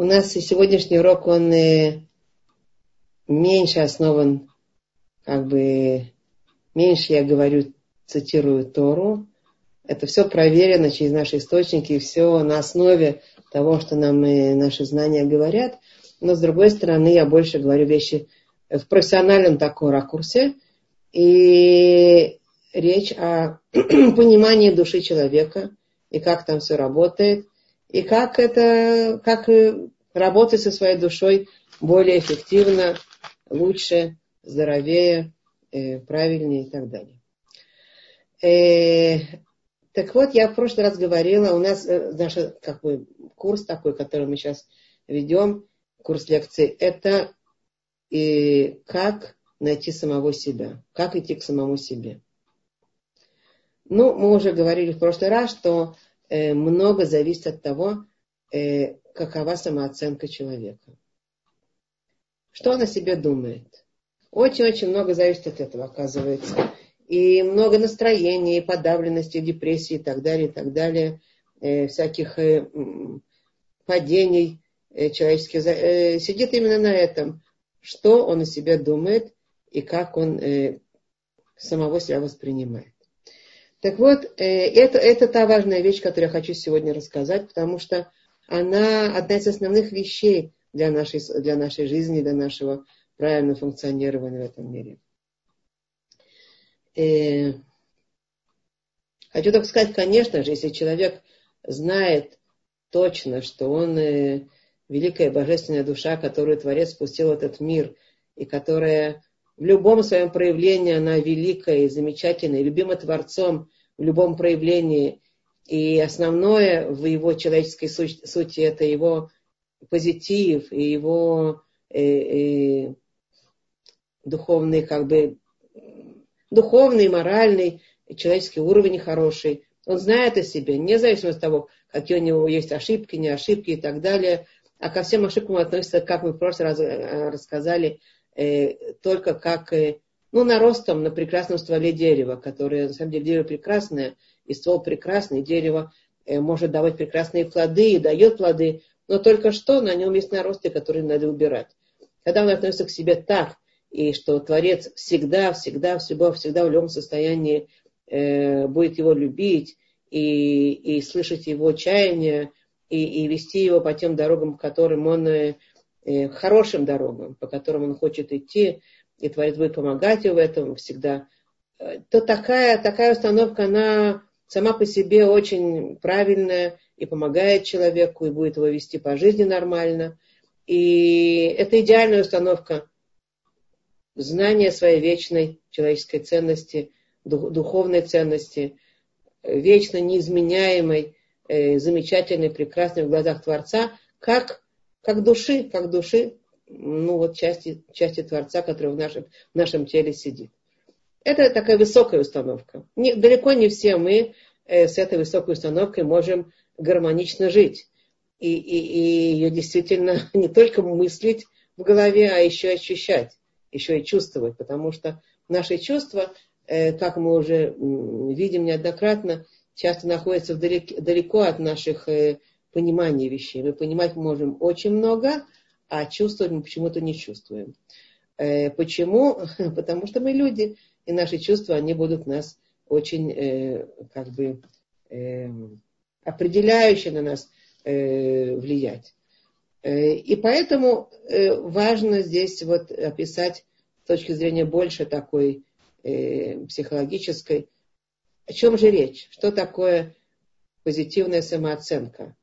У нас и сегодняшний урок, он э, меньше основан, как бы, меньше я говорю, цитирую Тору. Это все проверено через наши источники, все на основе того, что нам э, наши знания говорят. Но, с другой стороны, я больше говорю вещи в профессиональном таком ракурсе. И речь о понимании души человека, и как там все работает, и как это, как работать со своей душой более эффективно, лучше, здоровее, э, правильнее и так далее. Э, так вот, я в прошлый раз говорила, у нас э, наш как бы, курс такой, который мы сейчас ведем, курс лекций, это и как найти самого себя, как идти к самому себе. Ну, мы уже говорили в прошлый раз, что много зависит от того, э, какова самооценка человека. Что он о себе думает. Очень-очень много зависит от этого, оказывается. И много настроения, и подавленности, и депрессии, и так далее, и так далее. Э, всяких э, падений э, человеческих. Э, сидит именно на этом. Что он о себе думает и как он э, самого себя воспринимает. Так вот, э, это, это та важная вещь, которую я хочу сегодня рассказать, потому что она одна из основных вещей для нашей, для нашей жизни, для нашего правильного функционирования в этом мире. И э, хочу так сказать, конечно же, если человек знает точно, что он э, великая божественная душа, которую Творец спустил в этот мир, и которая в любом своем проявлении она великая и замечательная, и любима Творцом в любом проявлении. И основное в его человеческой сути это его позитив и его э, э, духовный, как бы, духовный, моральный, человеческий уровень хороший. Он знает о себе, независимо от того, какие у него есть ошибки, не ошибки и так далее. А ко всем ошибкам относится, как мы в прошлый раз э, рассказали, э, только как э, ну, наростом на прекрасном стволе дерева, которое, на самом деле, дерево прекрасное, и ствол прекрасный, дерево э, может давать прекрасные плоды и дает плоды, но только что на нем есть наросты, которые надо убирать. Когда он относится к себе так, и что Творец всегда, всегда, всегда, всегда в любом состоянии э, будет его любить и, и слышать его чаяния, и, и вести его по тем дорогам, которым он Э, хорошим дорогам, по которым он хочет идти, и Творец будет помогать ему в этом всегда, э, то такая, такая установка, она сама по себе очень правильная и помогает человеку, и будет его вести по жизни нормально. И это идеальная установка знания своей вечной человеческой ценности, духовной ценности, вечно неизменяемой, э, замечательной, прекрасной в глазах Творца, как как души, как души, ну вот части, части Творца, который в нашем, в нашем теле сидит. Это такая высокая установка. Не, далеко не все мы э, с этой высокой установкой можем гармонично жить. И, и, и ее действительно не только мыслить в голове, а еще ощущать, еще и чувствовать. Потому что наши чувства, э, как мы уже видим неоднократно, часто находятся вдалеке, далеко от наших э, понимание вещей. Мы понимать можем очень много, а чувствовать мы почему-то не чувствуем. Э, почему? Потому что мы люди, и наши чувства, они будут нас очень, э, как бы, э, определяюще на нас влиять. И поэтому важно здесь вот описать с точки зрения больше такой психологической, о чем же речь, что такое позитивная самооценка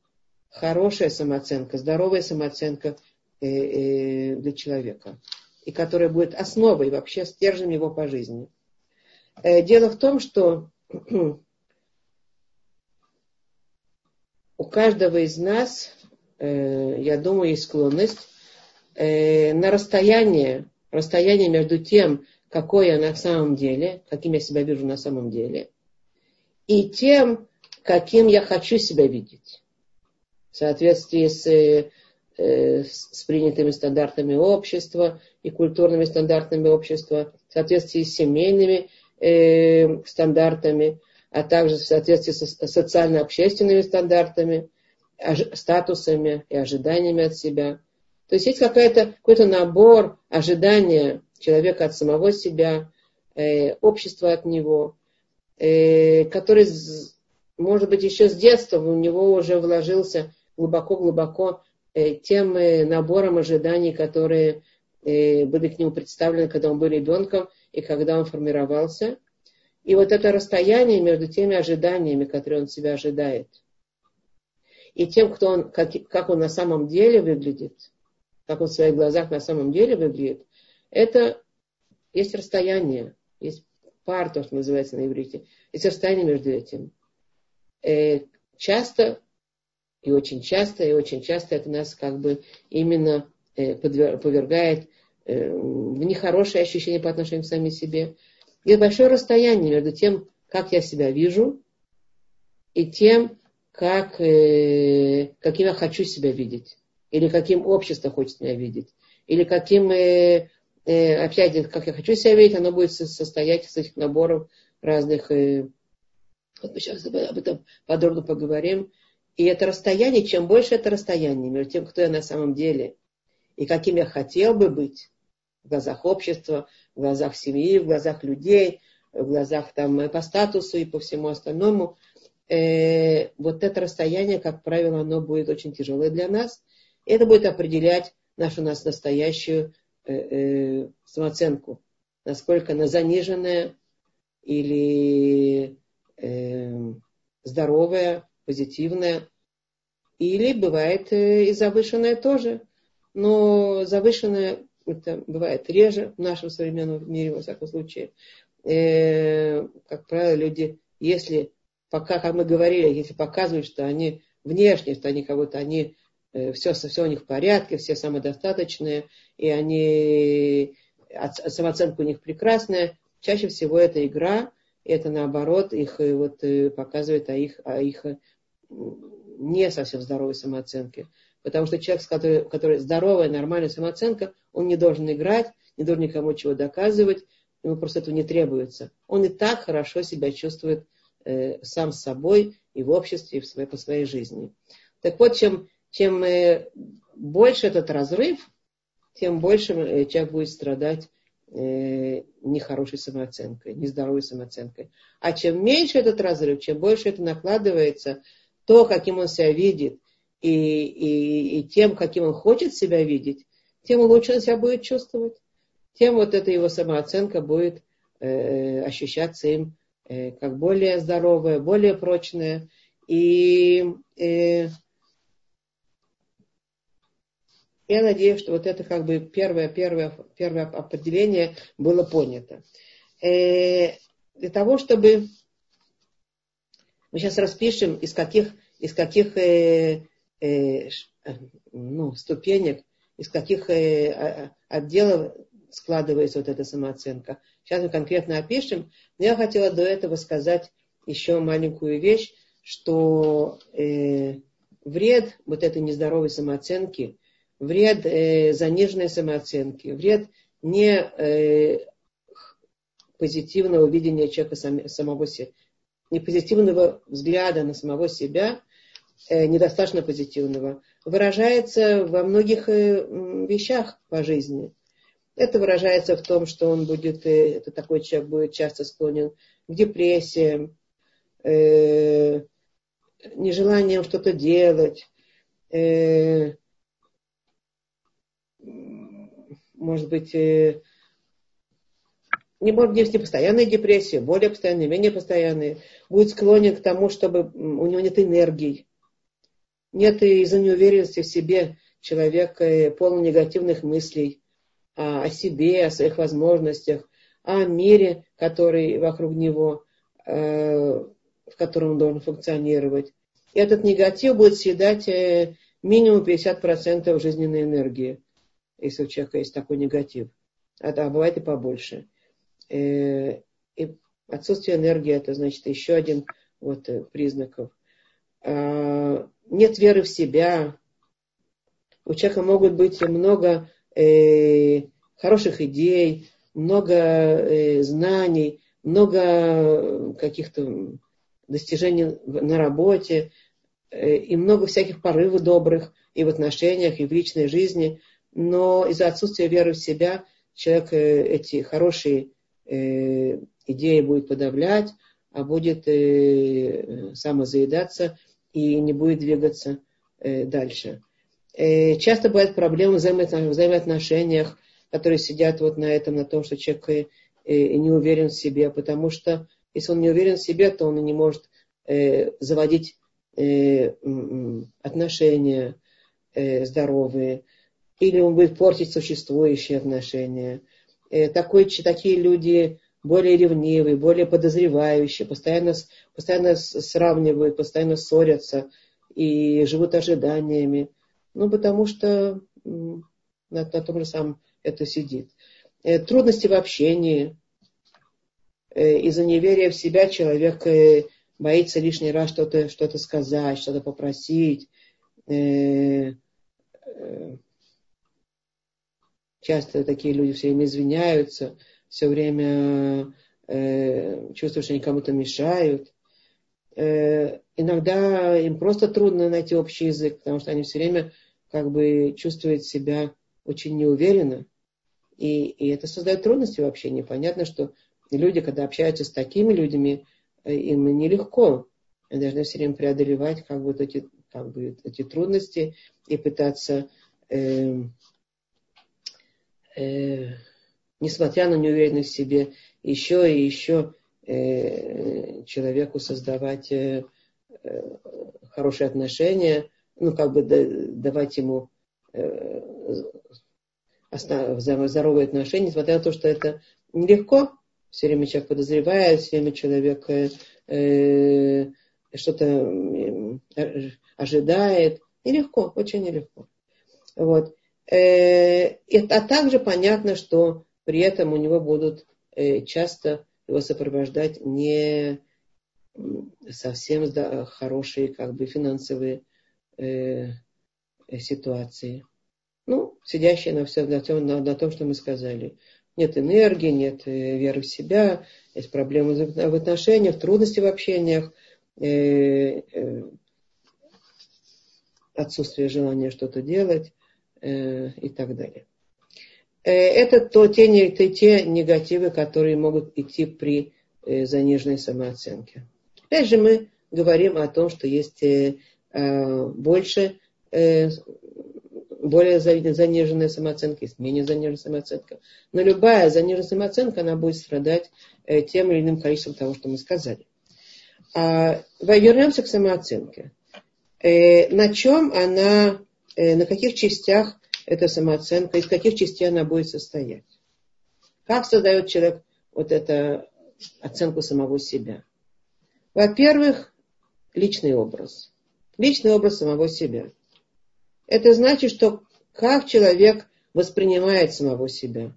хорошая самооценка, здоровая самооценка э, э, для человека, и которая будет основой, вообще стержнем его по жизни. Э, дело в том, что у каждого из нас, я думаю, есть склонность на расстояние, расстояние между тем, какой я на самом деле, каким я себя вижу на самом деле, и тем, каким я хочу себя видеть соответствии с, э, с принятыми стандартами общества и культурными стандартами общества, в соответствии с семейными э, стандартами, а также в соответствии с социально-общественными стандартами. статусами и ожиданиями от себя. То есть есть какая-то, какой-то набор ожидания человека от самого себя, э, общества от него, э, который, может быть, еще с детства у него уже вложился глубоко-глубоко э, тем набором ожиданий, которые э, были к нему представлены, когда он был ребенком и когда он формировался. И вот это расстояние между теми ожиданиями, которые он себя ожидает, и тем, кто он, как, как он на самом деле выглядит, как он в своих глазах на самом деле выглядит, это есть расстояние, есть пар, то, что называется на иврите, есть расстояние между этим. Э, часто, и очень часто, и очень часто это нас как бы именно э, повергает э, в нехорошее ощущение по отношению к самим себе. Есть большое расстояние между тем, как я себя вижу, и тем, как, э, каким я хочу себя видеть. Или каким общество хочет меня видеть. Или каким, опять, как я хочу себя видеть, оно будет состоять из этих наборов разных... Вот мы сейчас об этом подробно поговорим. И это расстояние, чем больше это расстояние между тем, кто я на самом деле, и каким я хотел бы быть в глазах общества, в глазах семьи, в глазах людей, в глазах там, по статусу и по всему остальному, э, вот это расстояние, как правило, оно будет очень тяжелое для нас. И это будет определять нашу нас настоящую э, э, самооценку, насколько она заниженная или э, здоровая, позитивная, или бывает э, и завышенная тоже. Но завышенная это бывает реже в нашем современном мире, во всяком случае. Э, как правило, люди, если пока, как мы говорили, если показывают, что они внешне, что они кого-то, они э, все, все у них в порядке, все самодостаточные, и они самооценка у них прекрасная, чаще всего это игра, это наоборот их э, вот показывает о их, о их не совсем здоровой самооценке. Потому что человек, который, который здоровая, нормальная самооценка, он не должен играть, не должен никому чего доказывать, ему просто этого не требуется. Он и так хорошо себя чувствует э, сам с собой и в обществе, и в своей, по своей жизни. Так вот, чем, чем э, больше этот разрыв, тем больше э, человек будет страдать э, нехорошей самооценкой, нездоровой самооценкой. А чем меньше этот разрыв, чем больше это накладывается, то, каким он себя видит, и, и, и тем, каким он хочет себя видеть, тем лучше он себя будет чувствовать, тем вот эта его самооценка будет э, ощущаться им э, как более здоровая, более прочная. И э, я надеюсь, что вот это как бы первое, первое, первое определение было понято. Э, для того, чтобы мы сейчас распишем, из каких, из каких э, э, ну, ступенек, из каких э, отделов складывается вот эта самооценка. Сейчас мы конкретно опишем, но я хотела до этого сказать еще маленькую вещь, что э, вред вот этой нездоровой самооценки, вред э, заниженной самооценки, вред не э, позитивного видения человека сам, самого не позитивного взгляда на самого себя, Э, недостаточно позитивного, выражается во многих э, вещах по жизни. Это выражается в том, что он будет, э, это такой человек будет часто склонен к депрессиям, нежеланием что-то делать, может быть, не может быть не постоянная депрессия, более постоянные, менее постоянные, будет склонен к тому, чтобы у него нет энергии, нет из-за неуверенности в себе человека полон негативных мыслей о себе, о своих возможностях, о мире, который вокруг него, э, в котором он должен функционировать. И этот негатив будет съедать э, минимум 50% жизненной энергии, если у человека есть такой негатив. А, а бывает и побольше. Э, и отсутствие энергии это значит еще один вот признаков нет веры в себя. У человека могут быть много э, хороших идей, много э, знаний, много каких-то достижений на работе, и много всяких порывов добрых и в отношениях, и в личной жизни, но из-за отсутствия веры в себя человек эти хорошие идеи будет подавлять, а будет самозаедаться и не будет двигаться дальше. Часто бывают проблемы в взаимоотношениях, которые сидят вот на этом, на том, что человек не уверен в себе, потому что если он не уверен в себе, то он не может э, заводить э, отношения э, здоровые, или он будет портить существующие отношения. Э, такой, такие люди более ревнивые, более подозревающие, постоянно, постоянно сравнивают, постоянно ссорятся и живут ожиданиями. Ну, потому что на, на том же самом это сидит. Э, трудности в общении. Э, из-за неверия в себя человек боится лишний раз что-то что сказать, что-то попросить. Часто такие люди все время извиняются, все время чувствуют, что они кому-то мешают. Иногда им просто трудно найти общий язык, потому что они все время как бы чувствуют себя очень неуверенно. И, и это создает трудности в общении. Понятно, что люди, когда общаются с такими людьми, э, им нелегко. Они должны все время преодолевать как бы, эти, как бы, эти трудности и пытаться, э, э, несмотря на неуверенность в себе, еще и еще э, человеку создавать э, э, хорошие отношения, ну, как бы давать ему э, здоровые отношения, несмотря на то, что это нелегко, все время человек подозревает, все время человек э, э что-то э, ожидает. Нелегко, очень нелегко. Вот. Э, а также понятно, что при этом у него будут э, часто его сопровождать не совсем хорошие как бы финансовые э, ситуации. Ну, сидящие на, все, на, том, на, на том, что мы сказали. Нет энергии, нет веры в себя, есть проблемы в отношениях, трудности в общениях, отсутствие желания что-то делать и так далее. Э, это то, те, те, те негативы, которые могут идти при э, заниженной самооценке. Опять же, мы говорим о том, что есть э, э больше э, более заниженная самооценка, есть менее заниженная самооценка. Но любая заниженная самооценка, она будет страдать э, тем или иным количеством того, что мы сказали. А, вернемся к самооценке. Э, на чем она, э, на каких частях эта самооценка, из каких частей она будет состоять? Как создает человек вот эту оценку самого себя? Во-первых, личный образ. Личный образ самого себя. Это значит, что как человек воспринимает самого себя,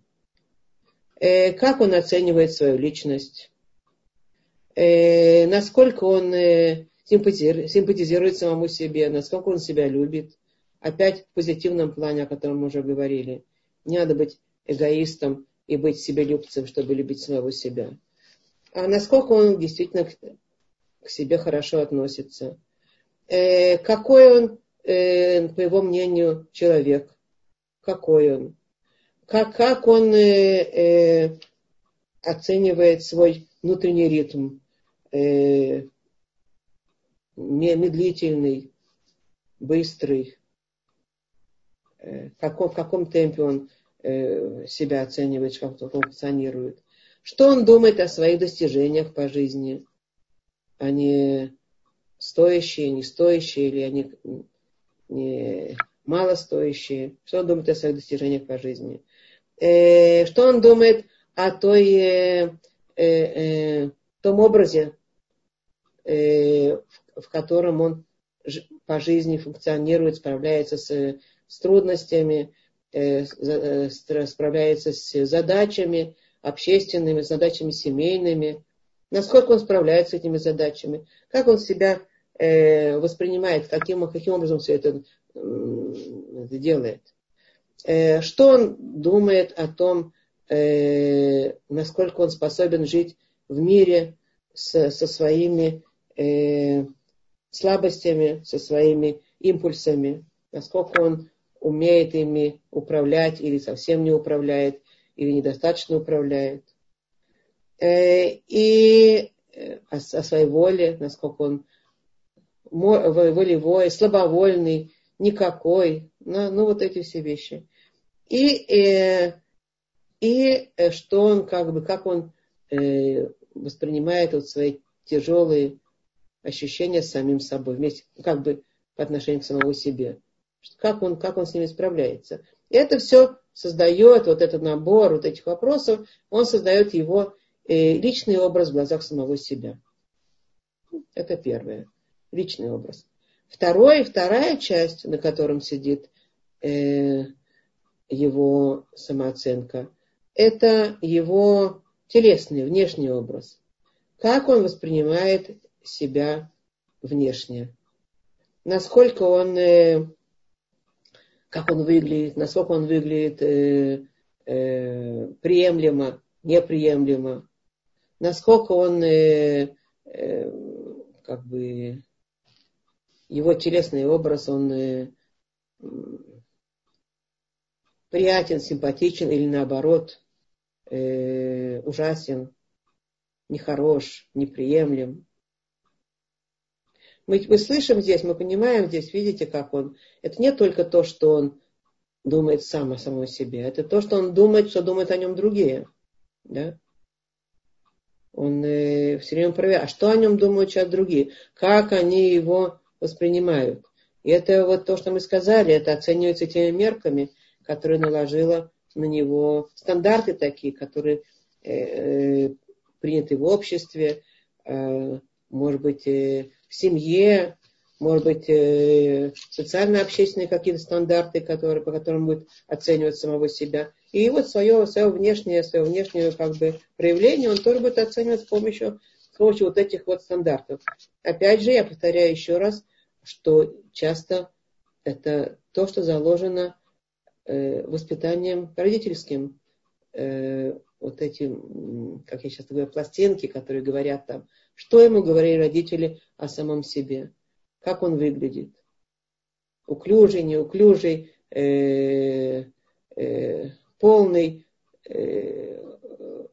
э, как он оценивает свою личность, э, насколько он э, симпатизирует самому себе, насколько он себя любит. Опять в позитивном плане, о котором мы уже говорили. Не надо быть эгоистом и быть себелюбцем, чтобы любить самого себя. А насколько он действительно к себе хорошо относится. Какой он э, по его мнению, человек. Какой он? Как, как он э, э, оценивает свой внутренний ритм? Э, медлительный, быстрый. Э, как в каком темпе он э, себя оценивает, как он функционирует. Что он думает о своих достижениях по жизни? Они стоящие, не стоящие, или они не малостоящие, что он думает о своих достижениях по жизни, э, что он думает о той, том образе, в котором он по жизни функционирует, справляется с, с трудностями, э, э справляется с задачами общественными, задачами семейными, насколько он справляется с этими задачами, как он себя э, воспринимает, каким, каким образом все это, делает. Что он думает о том, насколько он способен жить в мире с, со своими слабостями, со своими импульсами, насколько он умеет ими управлять или совсем не управляет, или недостаточно управляет. Э, и э, о, своей воле, насколько он волевой, слабовольный, никакой, ну, ну вот эти все вещи. И, э, и что он, как бы, как он воспринимает вот свои тяжелые ощущения с самим собой, вместе, как бы по отношению к самому себе. Как он, как он с ними справляется. И это все создает, вот этот набор вот этих вопросов, он создает его э, личный образ в глазах самого себя. Это первое. Личный образ. Второе, вторая часть, на котором сидит э, его самооценка, это его телесный, внешний образ. Как он воспринимает себя внешне. Насколько он, э, как он выглядит, насколько он выглядит э, э, приемлемо, неприемлемо, насколько он э, э, как бы его телесный образ, он э, приятен, симпатичен или наоборот э, ужасен, нехорош, неприемлем. Мы, мы слышим здесь, мы понимаем здесь, видите, как он. Это не только то, что он думает сам о самом себе, это то, что он думает, что думают о нем другие. Да? Он э, все время проверяет, а что о нем думают сейчас другие, как они его воспринимают. И это вот то, что мы сказали, это оценивается теми мерками, которые наложила на него стандарты такие, которые э, э, приняты в обществе, э, может быть, э, в семье, может быть, э, социально-общественные какие-то стандарты, которые, по которым будет оценивать самого себя. И вот свое, свое внешнее, свое внешнее как бы, проявление он тоже будет оценивать с помощью, с помощью вот этих вот стандартов. Опять же, я повторяю еще раз, что часто это то, что заложено э, воспитанием родительским. Э, вот эти, как я сейчас говорю, пластинки, которые говорят там, что ему говорили родители о самом себе, как он выглядит. Уклюжий, неуклюжий, э, э, полный, э,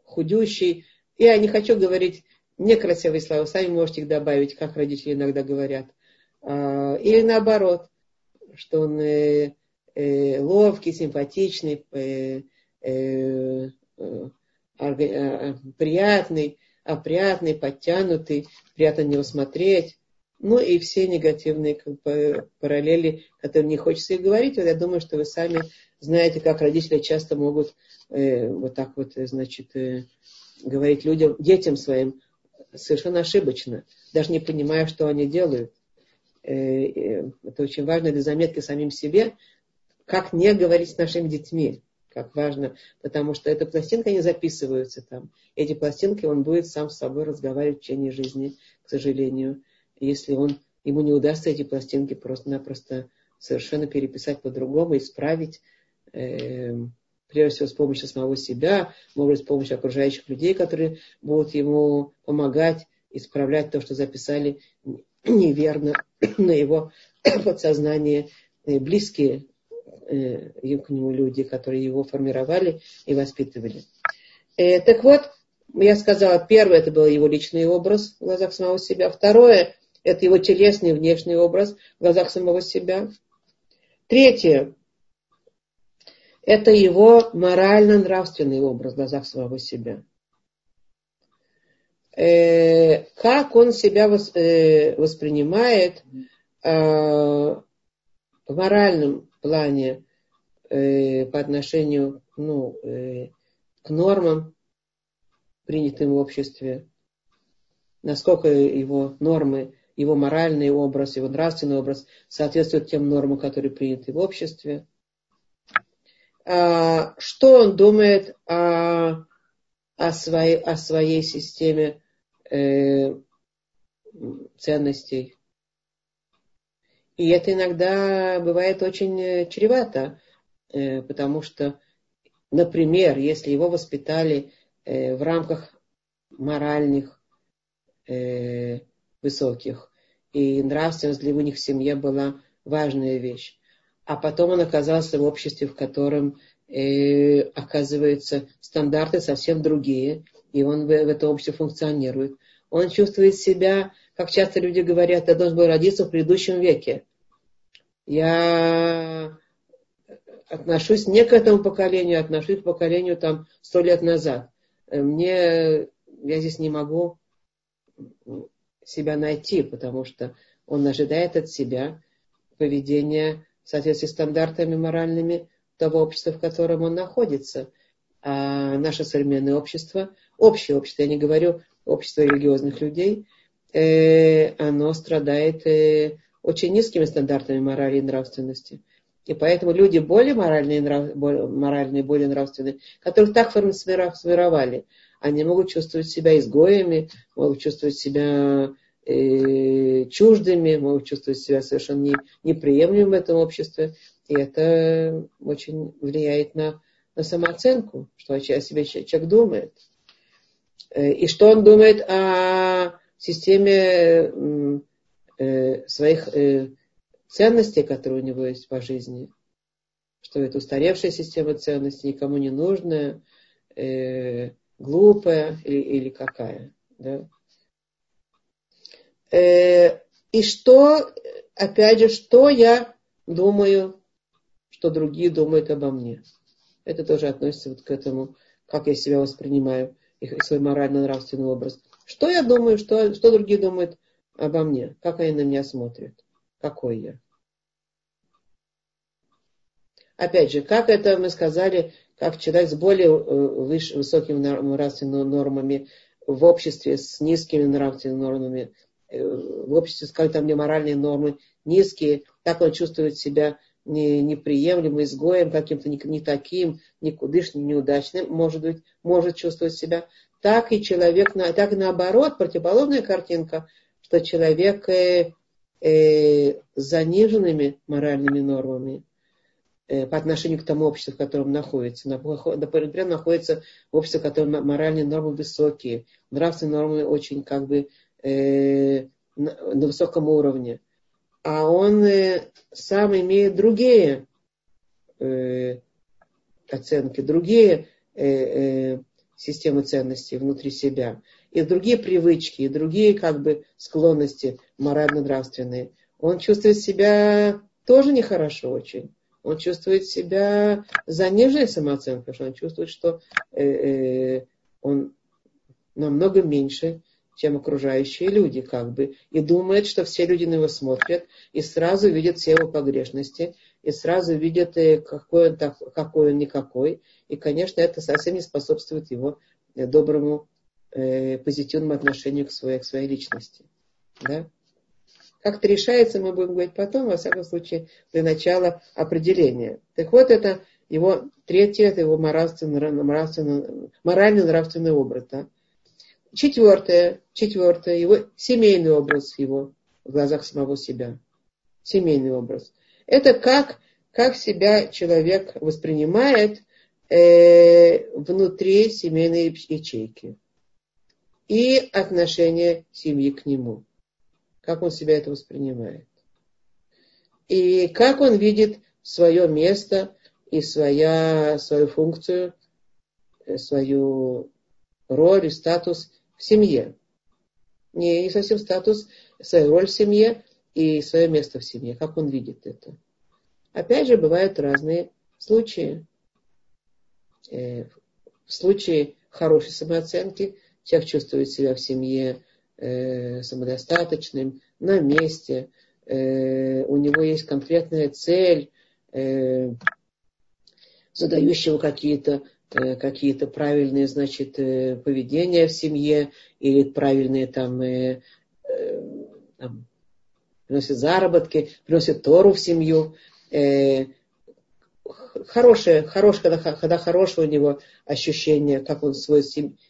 худющий. Я не хочу говорить некрасивые слова, сами можете их добавить, как родители иногда говорят. А, или наоборот, что он э, э, ловкий, симпатичный, приятный, опрятный, подтянутый, приятно на него смотреть. Ну и все негативные как бы, параллели, которые не хочется их говорить. Вот я думаю, что вы сами знаете, как родители часто могут э, вот так вот, э, значит, э, говорить людям, детям своим совершенно ошибочно, даже не понимая, что они делают. Э, э, это очень важно для заметки самим себе, как не говорить с нашими детьми как важно, потому что эта пластинка не записываются там. Эти пластинки он будет сам с собой разговаривать в течение жизни, к сожалению. Если он, ему не удастся эти пластинки просто-напросто совершенно переписать по-другому, исправить, э, прежде всего с помощью самого себя, может быть, с помощью окружающих людей, которые будут ему помогать исправлять то, что записали неверно на его подсознание близкие э, к нему люди, которые его формировали и воспитывали. Э, так вот, я сказала, первое это был его личный образ в глазах самого себя. Второе это его телесный внешний образ в глазах самого себя. Третье это его морально-нравственный образ в глазах самого себя. Э, как он себя вос, э, воспринимает э, в моральном плане э, по отношению ну, э, к нормам, принятым в обществе, насколько его нормы, его моральный образ, его нравственный образ соответствуют тем нормам, которые приняты в обществе. А, что он думает о, о, своей, о своей системе э, ценностей, и это иногда бывает очень э, чревато, э, потому что, например, если его воспитали э, в рамках моральных высоких, и нравственность для них в семье была важная вещь. А потом он оказался в обществе, в котором, э, оказывается, стандарты совсем другие, и он в, в этом обществе функционирует. Он чувствует себя, как часто люди говорят, я должен был родиться в предыдущем веке. Я отношусь не к этому поколению, отношусь к поколению там сто лет назад. Мне, я здесь не могу себя найти, потому что он ожидает от себя поведения в соответствии с стандартами моральными того общества, в котором он находится. А наше современное общество, общее общество, я не говорю общество религиозных людей, э, оно страдает э, очень низкими стандартами морали и нравственности. И поэтому люди более моральные, нрав, более, моральные, более нравственные, которых так сформировали, они могут чувствовать себя изгоями, могут чувствовать себя э, чуждыми, могут чувствовать себя совершенно не, неприемлемым в этом обществе. И это очень влияет на, на самооценку, что о себе человек думает. Э, и что он думает о системе э, своих э, ценностей, которые у него есть по жизни. Что это устаревшая система ценностей, никому не нужная, э, глупая или, или какая. Да? И что, опять же, что я думаю, что другие думают обо мне. Это тоже относится вот к этому, как я себя воспринимаю, их свой морально-нравственный образ. Что я думаю, что, что другие думают обо мне, как они на меня смотрят, какой я. Опять же, как это мы сказали, как человек с более э, выш, высокими нравственными нормами в обществе с низкими нравственными нормами, э, в обществе, скажем, там не моральные нормы низкие, так он чувствует себя не, неприемлемым, изгоем, каким-то не, не таким, никудышным, неудачным, может быть, может чувствовать себя. Так и человек, так и наоборот, противоположная картинка, что человек э, э, с заниженными моральными нормами э, по отношению к тому обществу, в котором находится. Например, находится в обществе, в котором моральные нормы высокие, нравственные нормы очень как бы э, на, на высоком уровне. А он э, сам имеет другие э, оценки, другие э, э, системы ценностей внутри себя. И другие привычки, и другие как бы склонности морально-нравственные, он чувствует себя тоже нехорошо очень. Он чувствует себя заниженной самооценкой, что он чувствует, что э, э, он намного меньше, чем окружающие люди, как бы, и думает, что все люди на него смотрят, и сразу видят все его погрешности, и сразу видят, э, какой он, какой он никакой, и, конечно, это совсем не способствует его э, доброму э, позитивному отношению к своей, к своей личности. Да? Как это решается, мы будем говорить потом, во всяком случае, для начала определения. Так вот, это его третье, это его морально-нравственный, морально-нравственный образ. Да? Четвертое, четвертое, его семейный образ его в глазах самого себя. Семейный образ. Это как, как себя человек воспринимает э, внутри семейной ячейки и отношение семьи к нему. Как он себя это воспринимает. И как он видит свое место и своя, свою функцию, э, свою роль и статус в семье. Не, не совсем статус, свою роль в семье и свое место в семье. Как он видит это. Опять же, бывают разные случаи. Э, в случае хорошей самооценки Человек чувствует себя в семье э, самодостаточным, на месте. Э, у него есть конкретная цель, задающего какие-то какие-то правильные, значит, поведения в семье или правильные там, там приносит заработки, приносит Тору в семью. Э, хорошее, хорошее когда, когда хорошее у него ощущение, как он свой,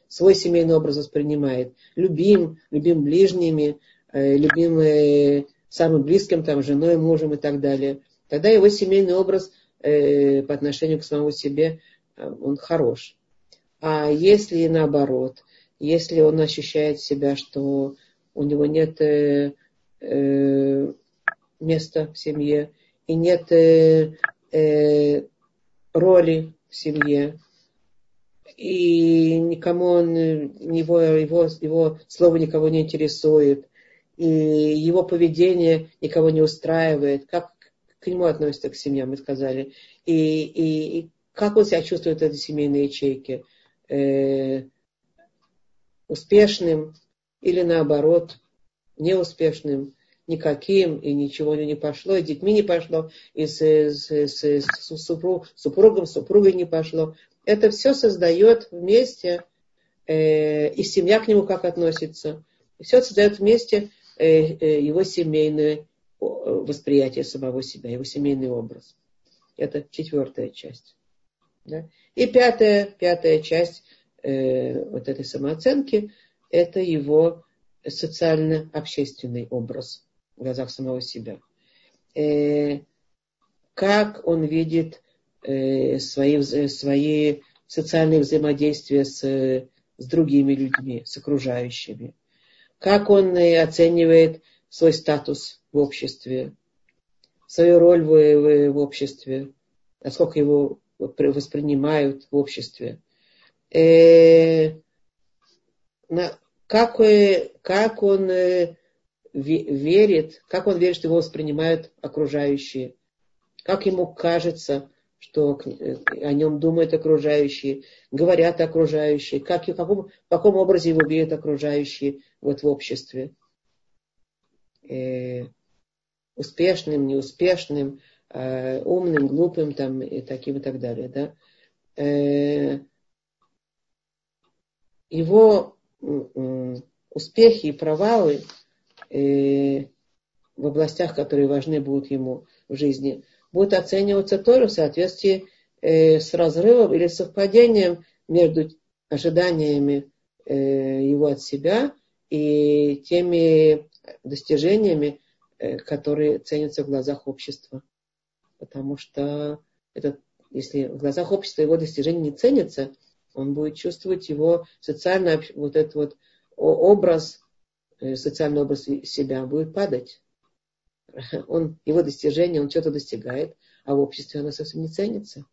свой семейный образ воспринимает. Любим, любим ближними, э, любим э, самым близким, там, женой, мужем и так далее. Тогда его семейный образ э, по отношению к самому себе, э, он хорош. А если наоборот, если он ощущает себя, что у него нет э, э, места в семье, и нет э, э, роли в семье, и никому он, его, его, его слово никого не интересует, и его поведение никого не устраивает, как к нему относятся к семье, мы сказали, и, и, и как он себя чувствует в этой семейной ячейке, э, успешным или наоборот неуспешным, никаким, и ничего не пошло, и детьми не пошло, и с, с, с, с супруг, супругом, супругой не пошло. Это все создает вместе, э, и семья к нему как относится. Все создает вместе э, э, его семейное восприятие самого себя, его семейный образ. Это четвертая часть. Да? И пятая, пятая часть э, вот этой самооценки – это его социально-общественный образ в глазах самого себя. Э, как он видит э, свои, свои социальные взаимодействия с, с другими людьми, с окружающими. Как он э, оценивает свой статус в обществе, свою роль в, в, в обществе, насколько его воспринимают в обществе. Э, на, как, как он э, верит, как он верит, что его воспринимают окружающие, как ему кажется, что э, о нем думают окружающие, говорят окружающие, как, в, каком, в каком образе его видят окружающие вот в обществе. Э, успешным, неуспешным, э, умным, глупым там, и таким и так далее. Да? Э, его успехи и провалы э, в областях, которые важны будут ему в жизни, будут оцениваться тоже в соответствии э, с разрывом или совпадением между ожиданиями э, его от себя и теми достижениями, которые ценятся в глазах общества. Потому что это, если в глазах общества его достижения не ценятся, он будет чувствовать его социальный вот этот вот образ, э, социальный образ себя будет падать. Он, его достижение, он что-то достигает, а в обществе оно совсем не ценится.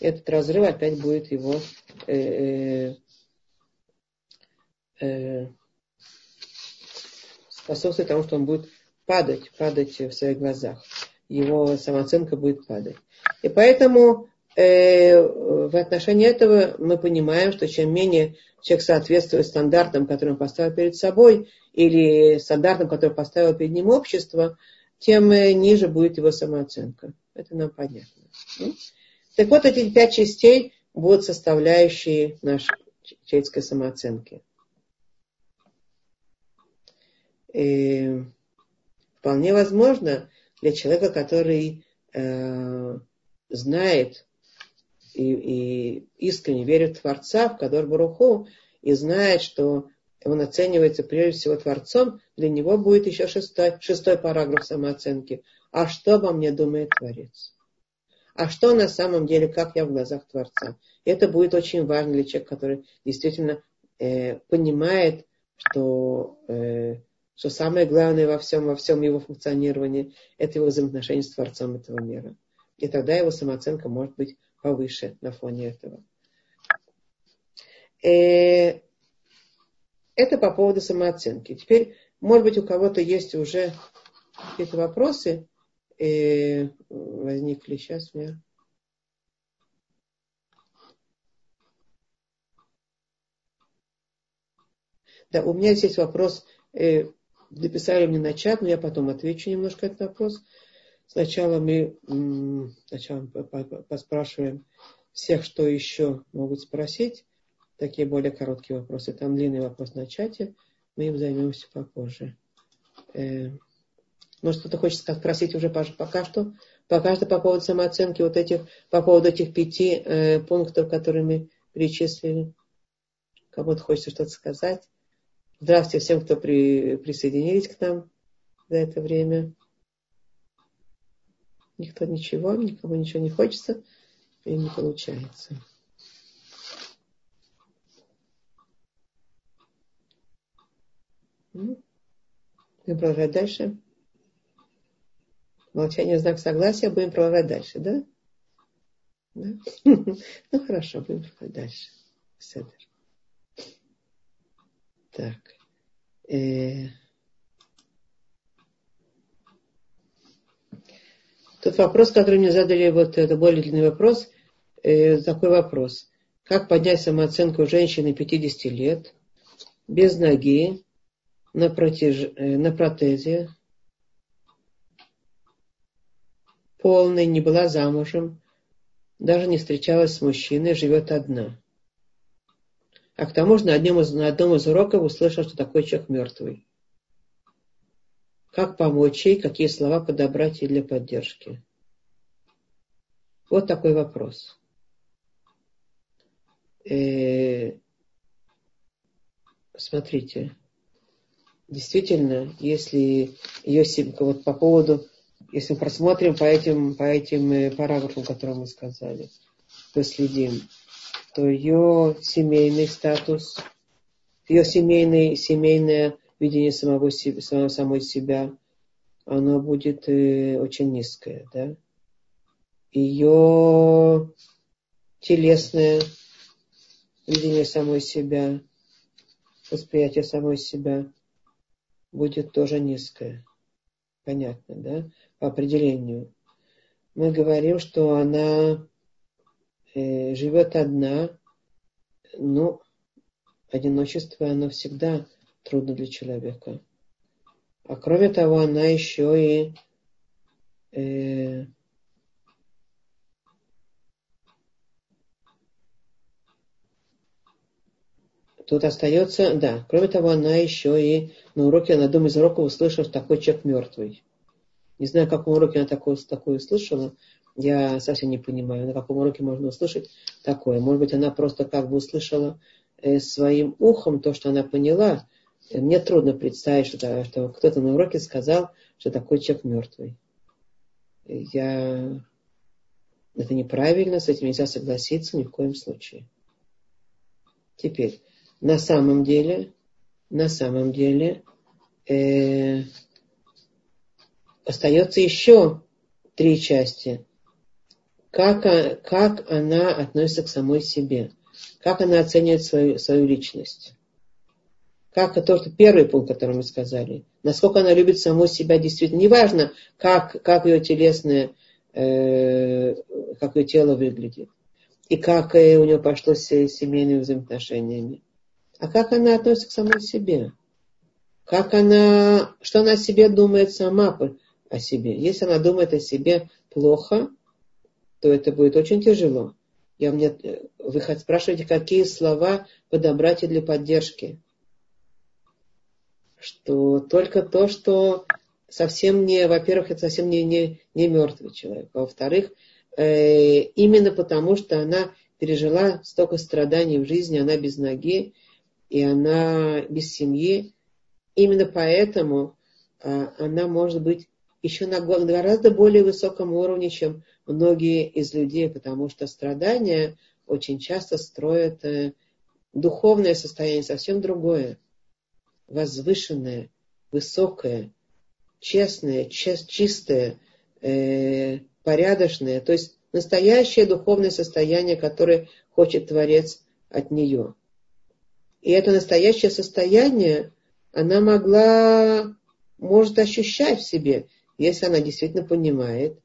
Этот разрыв опять будет его э, э, э способствовать тому, что он будет падать, падать в своих глазах. Его самооценка будет падать. И поэтому в отношении этого мы понимаем, что чем менее человек соответствует стандартам, которые он поставил перед собой, или стандартам, которые поставило перед ним общество, тем э, ниже будет его самооценка. Это нам понятно. Ну, так вот, эти пять частей будут составляющие нашей человеческой самооценки. И вполне возможно для человека, который э, знает и, и искренне верит в Творца, в Кадор Баруху, и знает, что он оценивается прежде всего Творцом, для него будет еще шестой, шестой параграф самооценки. А что обо мне думает Творец? А что на самом деле, как я в глазах Творца? Это будет очень важно для человека, который действительно э, понимает, что э, что самое главное во всем, во всем его функционировании, это его взаимоотношения с Творцом этого мира. И тогда его самооценка может быть повыше на фоне этого. Э, это по поводу самооценки. Теперь, может быть, у кого-то есть уже какие-то вопросы э, возникли. Сейчас у меня... Да, у меня здесь вопрос э, написали мне на чат, но я потом отвечу немножко этот вопрос. Сначала мы сначала поспрашиваем всех, что еще могут спросить. Такие более короткие вопросы. Там длинный вопрос на чате. Мы им займемся попозже. Э, может, кто-то хочет спросить уже пока что? Пока что по поводу самооценки вот этих, по поводу этих пяти э, пунктов, которые мы перечислили. Кому-то хочется что-то сказать. Здравствуйте всем, кто при, присоединились к нам за это время. Никто ничего, никому ничего не хочется и не получается. Ну, Будем продолжать дальше. Молчание знак согласия. Будем продолжать дальше, да? да? Ну хорошо, будем продолжать дальше. Седер. Так. Э... Тот вопрос, который мне задали, вот это более длинный вопрос, э, такой вопрос. Как поднять самооценку женщины 50 лет, без ноги, на, протяж... Э, на протезе, полной, не была замужем, даже не встречалась с мужчиной, живет одна. А к тому же на одном из, на одном из уроков услышал, что такой человек мертвый. Как помочь ей, какие слова подобрать ей для поддержки? Вот такой вопрос. Э, смотрите, действительно, если ее вот по поводу, если мы просмотрим по этим, по этим э, параграфам, которые мы сказали, последим, то ее семейный статус, ее семейный, семейное видение самого, самого, самой себя, оно будет э, очень низкое, да. Ее телесное видение самой себя, восприятие самой себя будет тоже низкое. Понятно, да? По определению. Мы говорим, что она э, живет одна, но одиночество, оно всегда трудно для человека. А кроме того, она еще и э, тут остается, да, кроме того, она еще и на уроке, на одном из уроков услышала, что такой человек мертвый. Не знаю, на каком уроке она такое, такое услышала, я совсем не понимаю, на каком уроке можно услышать такое. Может быть, она просто как бы услышала э, своим ухом то, что она поняла, мне трудно представить, что, что кто-то на уроке сказал, что такой человек мертвый. Я... Это неправильно, с этим нельзя согласиться ни в коем случае. Теперь, на самом деле, на самом деле, э, остается еще три части. Как, как она относится к самой себе, как она оценивает свою, свою личность как то, что первый пункт, который мы сказали, насколько она любит саму себя действительно. Неважно, как, как ее телесное, э, как ее тело выглядит, и как э, у нее пошло с семейными взаимоотношениями, а как она относится к самой себе. Как она, что она о себе думает сама о себе. Если она думает о себе плохо, то это будет очень тяжело. Я мне, э, вы спрашиваете, какие слова подобрать для поддержки что только то, что совсем не, во-первых, это совсем не, не, не мертвый человек, а во-вторых, э, именно потому, что она пережила столько страданий в жизни, она без ноги, и она без семьи, именно поэтому э, она может быть еще на гораздо более высоком уровне, чем многие из людей, потому что страдания очень часто строят э, духовное состояние совсем другое возвышенное, высокое, честное, чистое, э, порядочное, то есть настоящее духовное состояние, которое хочет Творец от нее. И это настоящее состояние она могла, может ощущать в себе, если она действительно понимает,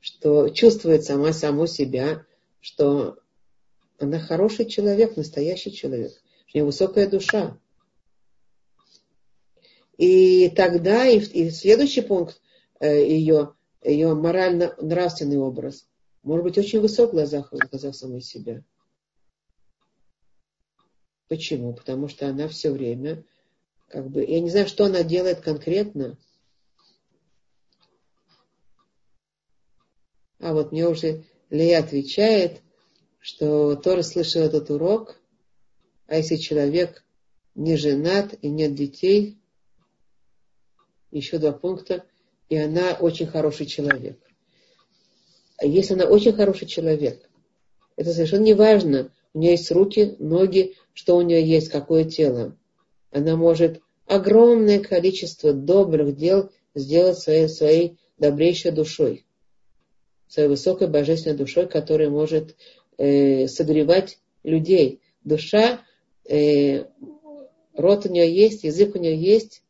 что чувствует сама саму себя, что она хороший человек, настоящий человек, у нее высокая душа. И тогда и, и следующий пункт э, ее, ее морально-нравственный образ может быть очень высок в глазах, в глазах самой себя. Почему? Потому что она все время, как бы, я не знаю, что она делает конкретно. А вот мне уже Лея отвечает, что Тора слышал этот урок, а если человек не женат и нет детей, еще два пункта, и она очень хороший человек. А если она очень хороший человек, это совершенно не важно, у нее есть руки, ноги, что у нее есть, какое тело. Она может огромное количество добрых дел сделать своей, своей добрейшей душой, своей высокой божественной душой, которая может э, согревать людей. Душа, э, рот у нее есть, язык у нее есть,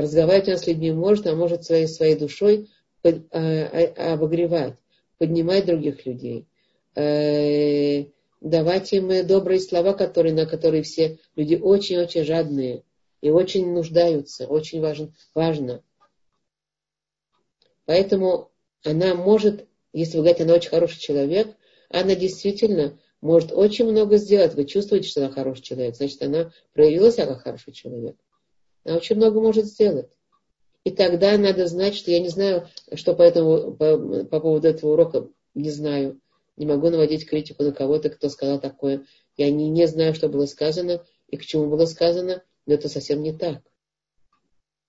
разговаривать она с людьми может, а может своей, своей душой под, э, обогревать, поднимать других людей, э, давать им добрые слова, которые, на которые все люди очень-очень жадные и очень нуждаются, очень важно. важно. Поэтому она может, если вы говорите, она очень хороший человек, она действительно может очень много сделать. Вы чувствуете, что она хороший человек, значит, она проявила себя как хороший человек. Она очень много может сделать. И тогда надо знать, что я не знаю, что по, этому, по, по поводу этого урока не знаю. Не могу наводить критику на кого-то, кто сказал такое. Я не, не знаю, что было сказано и к чему было сказано, но это совсем не так.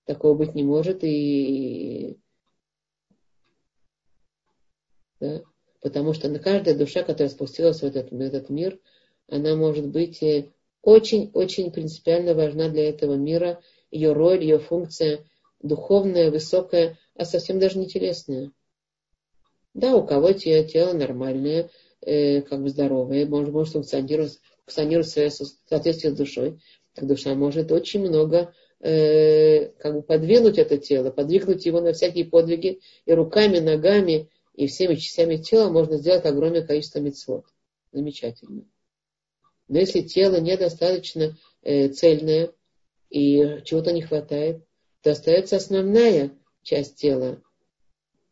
Такого быть не может. И, да? Потому что на каждая душа, которая спустилась в этот, в этот мир, она может быть очень-очень принципиально важна для этого мира. Ее роль, ее функция духовная, высокая, а совсем даже не телесная. Да, у кого тело, тело нормальное, э, как бы здоровое, может, может функционировать, функционировать в соответствии с душой. Так душа может очень много э, как бы подвинуть это тело, подвигнуть его на всякие подвиги и руками, ногами, и всеми частями тела можно сделать огромное количество мецвод. Замечательно. Но если тело недостаточно э, цельное и чего-то не хватает, то остается основная часть тела,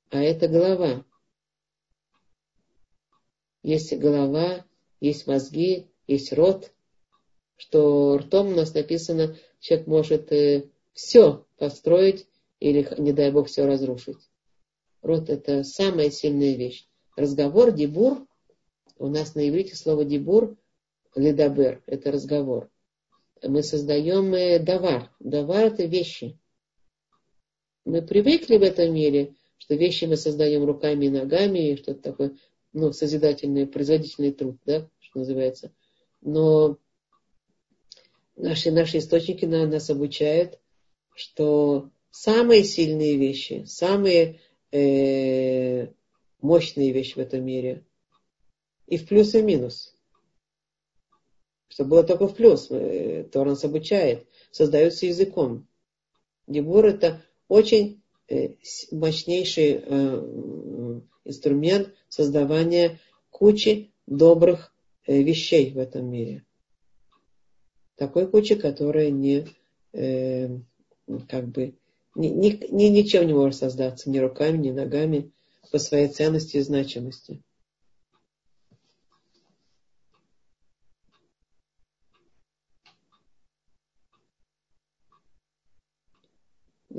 а это голова. Есть голова, есть мозги, есть рот, что ртом у нас написано, человек может э, все построить или, не дай бог, все разрушить. Рот – это самая сильная вещь. Разговор, дебур, у нас на иврите слово дебур, ледабер – это разговор. Мы создаем э, давар. Давар – это вещи. Мы привыкли в этом мире, что вещи мы создаем руками и ногами, и что-то такое, ну, созидательный, производительный труд, да, что называется. Но наши, наши источники нас обучают, что самые сильные вещи, самые э, мощные вещи в этом мире. И в плюс и минус. Чтобы было только в плюс. Э, Тор обучает. Создаются языком. Дебур это очень э, мощнейший э, инструмент создавания кучи добрых вещей в этом мире. Такой кучи, которая не как бы ни, ни, ни, ничем не может создаться, ни руками, ни ногами, по своей ценности и значимости.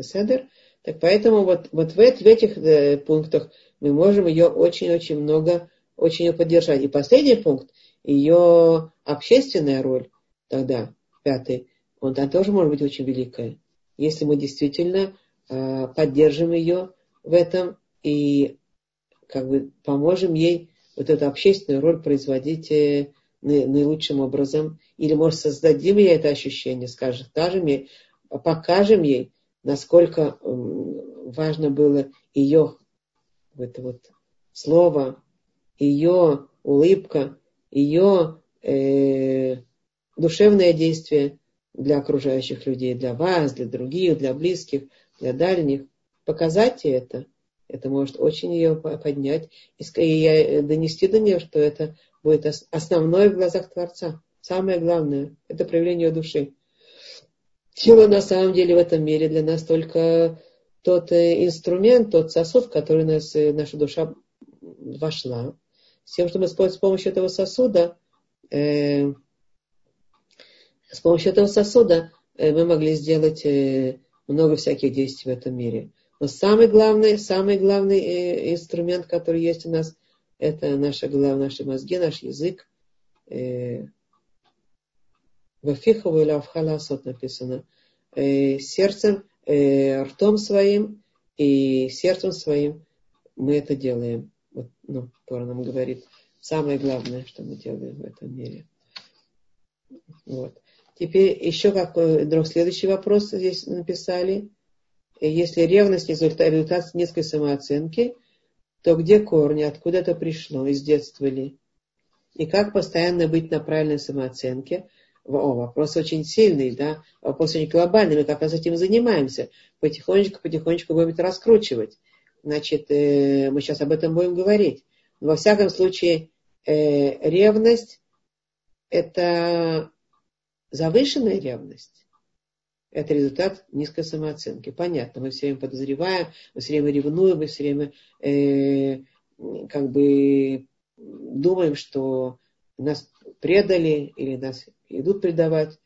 Седер. Так поэтому вот, вот в, в этих э, пунктах мы можем ее очень-очень много, очень ее поддержать. И последний пункт, ее общественная роль тогда, пятый, он там тоже может быть очень великая если мы действительно э, поддержим ее в этом и как бы поможем ей вот эту общественную роль производить э, наилучшим образом, или, может, создадим ей это ощущение, скажем, покажем ей, насколько важно было ее это вот слово, ее улыбка, ее э, душевное действие, для окружающих людей, для вас, для других, для близких, для дальних. Показать это. Это может очень ее поднять и э, донести до нее, что это будет основное в глазах Творца. Самое главное – это проявление души. Тело на самом деле в этом мире для нас только тот э, инструмент, тот сосуд, в который нас, э, наша душа вошла. С тем, чтобы с помощью этого сосуда э, с помощью этого сосуда э, мы могли сделать э, много всяких действий в этом мире. Но самый главный, самый главный э, инструмент, который есть у нас, это наша голова, наши мозги, наш язык. Вафихову или Авхаласот написано. Сердцем, ртом своим и сердцем своим мы это делаем. Вот, ну, Тора нам говорит. Самое главное, что мы делаем в этом мире. Вот. Теперь еще какой друг следующий вопрос здесь написали. Если ревность результат, результат низкой самооценки, то где корни, откуда это пришло, из детства ли? И как постоянно быть на правильной самооценке? Вопрос очень сильный, да, вопрос очень глобальный, мы как раз этим занимаемся. Потихонечку, потихонечку будем это раскручивать. Значит, э, мы сейчас об этом будем говорить. Но во всяком случае, э, ревность – это завышенная ревность. Это результат низкой самооценки. Понятно, мы все время подозреваем, мы все время ревнуем, мы все время э, как бы думаем, что нас предали или нас идут предавать.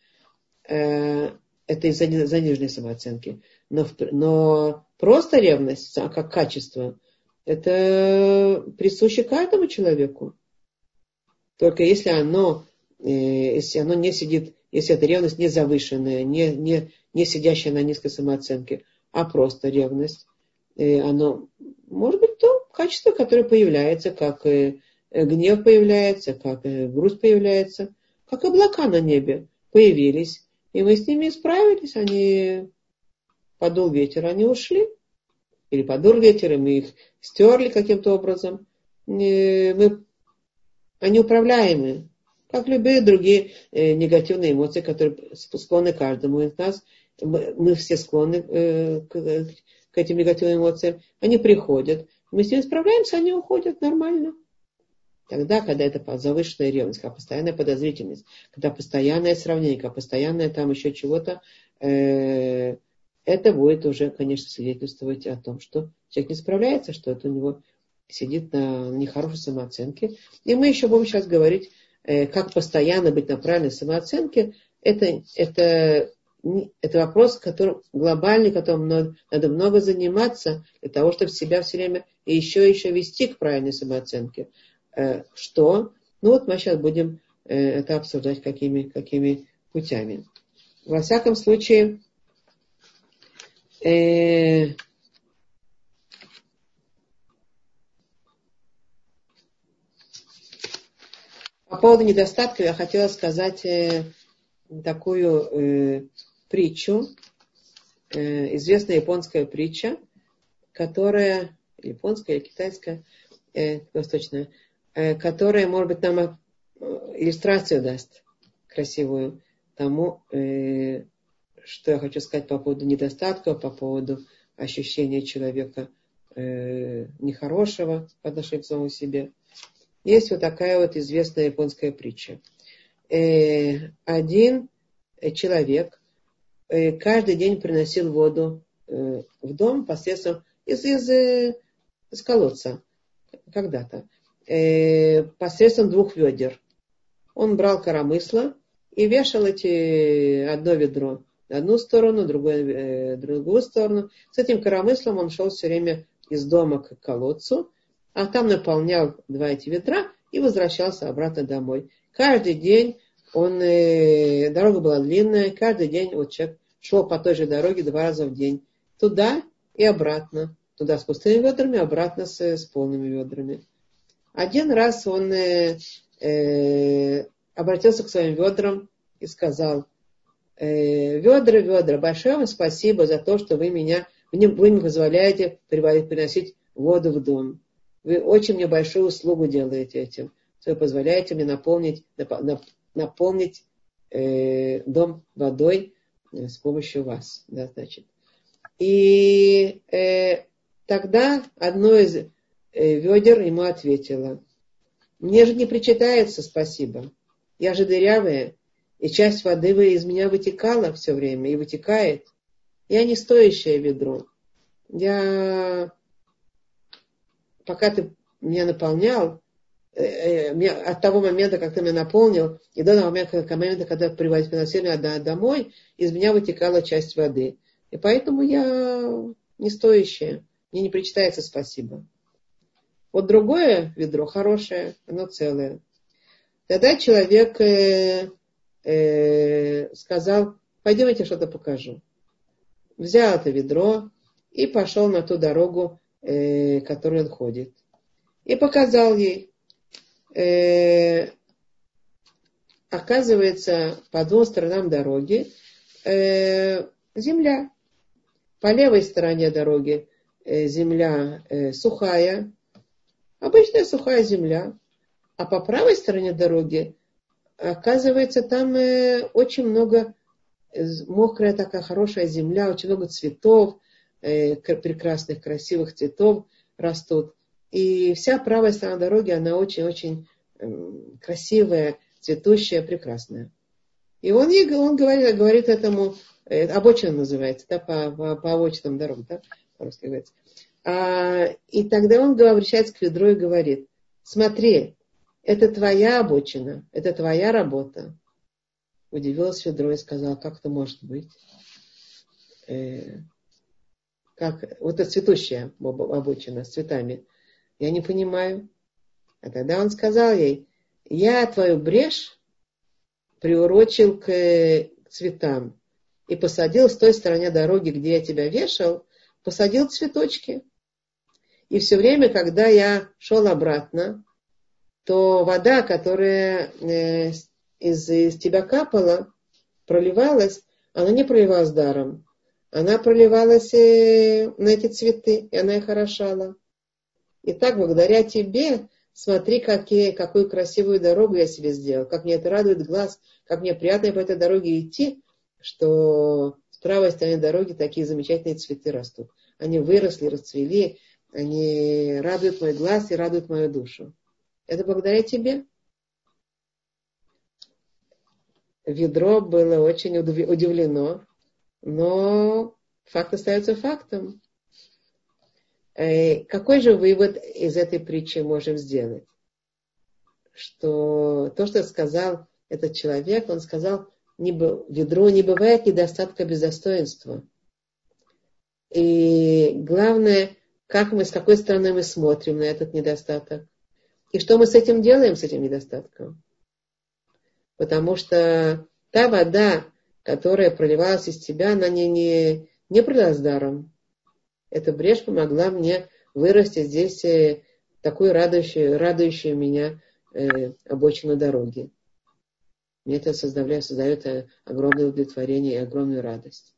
Э, это из-за заниженной самооценки. Но, но просто ревность, как качество, это присуще каждому человеку. Только если оно, э, если оно не сидит, если эта ревность не завышенная, не, не, не сидящая на низкой самооценке, а просто ревность, э, оно может быть то качество, которое появляется, как гнев появляется, как грусть появляется, как облака на небе появились. И мы с ними справились, они подул ветер, они ушли. Или подул ветер, и мы их стерли каким-то образом. Мы, они управляемы, как любые другие э, негативные эмоции, которые склонны каждому из нас. Мы, все склонны э, к этим негативным эмоциям. Они приходят, мы с ними справляемся, они уходят нормально. Тогда, когда это завышенная ревность, когда постоянная подозрительность, когда постоянное сравнение, когда постоянное там еще чего-то, э, это будет уже, конечно, свидетельствовать о том, что человек не справляется, что это у него сидит на нехорошей самооценке. И мы еще будем сейчас говорить, э, как постоянно быть на правильной самооценке. Это, это, это вопрос, который, глобальный, которым надо, надо много заниматься для того, чтобы себя все время еще и еще вести к правильной самооценке. Э, что? Ну вот мы сейчас будем э, это обсуждать, какими, какими путями. Во всяком случае, э, по поводу недостатков я хотела сказать э, такую э, притчу, э, известная японская притча, которая, японская или китайская, э, восточная, которая, может быть, нам э, иллюстрацию даст красивую тому, э, что я хочу сказать по поводу недостатков, по поводу ощущения человека нехорошего по отношению к самому себе. Есть вот такая вот известная японская притча. Один человек каждый день приносил воду в дом посредством из, из, из колодца когда-то э, посредством двух ведер. Он брал коромысло и вешал эти одно ведро одну сторону, другое, э, другую сторону. С этим коромыслом он шел все время из дома к колодцу, а там наполнял два эти ведра и возвращался обратно домой. Каждый день он, э, дорога была длинная, каждый день вот человек шел по той же дороге два раза в день. Туда и обратно. Туда с пустыми ведрами, обратно с, с полными ведрами. Один раз он э, э, обратился к своим ведрам и сказал, э, ведра, ведра, большое вам спасибо за то, что вы меня, вы, мне позволяете приносить воду в дом. Вы очень мне большую услугу делаете этим. Что вы позволяете мне наполнить, наполнить э, дом водой э, с помощью вас. Да, значит. И э, тогда одно из ведер ему ответила, мне же не причитается спасибо. Я же дырявая, и часть воды вы из меня вытекала все время и вытекает. Я не стоящее ведро. Я, пока ты меня наполнял, э, э, от того момента, как ты меня наполнил, и до того момента, момента когда приводить приносили домой, из меня вытекала часть воды. И поэтому я не стоящая. Мне не причитается спасибо. Вот другое ведро хорошее, оно целое. Тогда человек э, э, сказал, пойдемте что-то покажу. Взял это ведро и пошел на ту дорогу, э, которую он ходит. И показал ей. Э, оказывается по двум сторонам дороги э, земля. По левой стороне дороги э, земля э, сухая, обычная сухая земля, а по правой стороне дороги оказывается там э, очень много э, мокрая такая хорошая земля, очень много цветов, э, прекрасных, красивых цветов растут. И вся правая сторона дороги, она очень-очень эм, красивая, цветущая, прекрасная. И он, он говорит, говорит этому, обочина называется, да, по, по, по обочинам дорог, да, по-русски говорится. А, и тогда он обращается к ведру и говорит, смотри, это твоя обочина, это твоя работа. Удивилась ведро и сказала, как это может быть? Э, как, вот это цветущая обочина с цветами. Я не понимаю. А тогда он сказал ей, я твою брешь приурочил к цветам и посадил с той стороны дороги, где я тебя вешал, посадил цветочки. И все время, когда я шел обратно, то вода, которая э, из, из тебя капала, проливалась, она не проливалась даром. Она проливалась э, на эти цветы, и она их орошала. И так, благодаря тебе, смотри, какие, какую красивую дорогу я себе сделал, как мне это радует глаз, как мне приятно по этой дороге идти, что с правой стороны дороги такие замечательные цветы растут. Они выросли, расцвели, они радуют мой глаз и радуют мою душу. Это благодаря тебе. Ведро было очень удивлено, но факт остается фактом. Э, какой же вывод из этой притчи можем сделать? Что то, что сказал этот человек, он сказал, не, ведро не бывает недостатка без достоинства. И главное, как мы, с какой стороны мы смотрим на этот недостаток. И что мы с этим делаем, с этим недостатком? Потому что та вода, которая проливалась из тебя, она не, не, не пролилась даром эта брешь помогла мне вырасти здесь э, такую радующую, радующую меня э, обочину дороги. Мне это создает, создает э, огромное удовлетворение и огромную радость.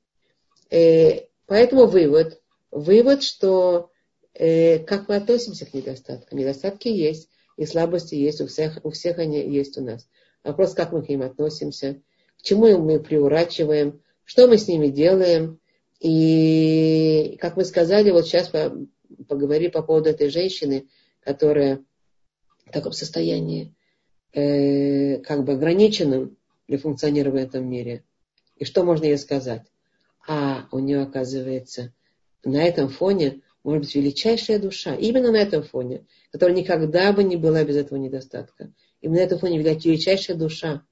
Э, поэтому вывод, вывод, что э, как мы относимся к недостаткам. Недостатки есть, и слабости есть, у всех, у всех они есть у нас. Вопрос, как мы к ним относимся, к чему мы приурачиваем, что мы с ними делаем, и, как мы сказали, вот сейчас поговорим по поводу этой женщины, которая в таком состоянии э, как бы ограниченном для функционирования в этом мире. И что можно ей сказать? А у нее, оказывается, на этом фоне может быть величайшая душа. Именно на этом фоне, которая никогда бы не была без этого недостатка. Именно на этом фоне величайшая душа.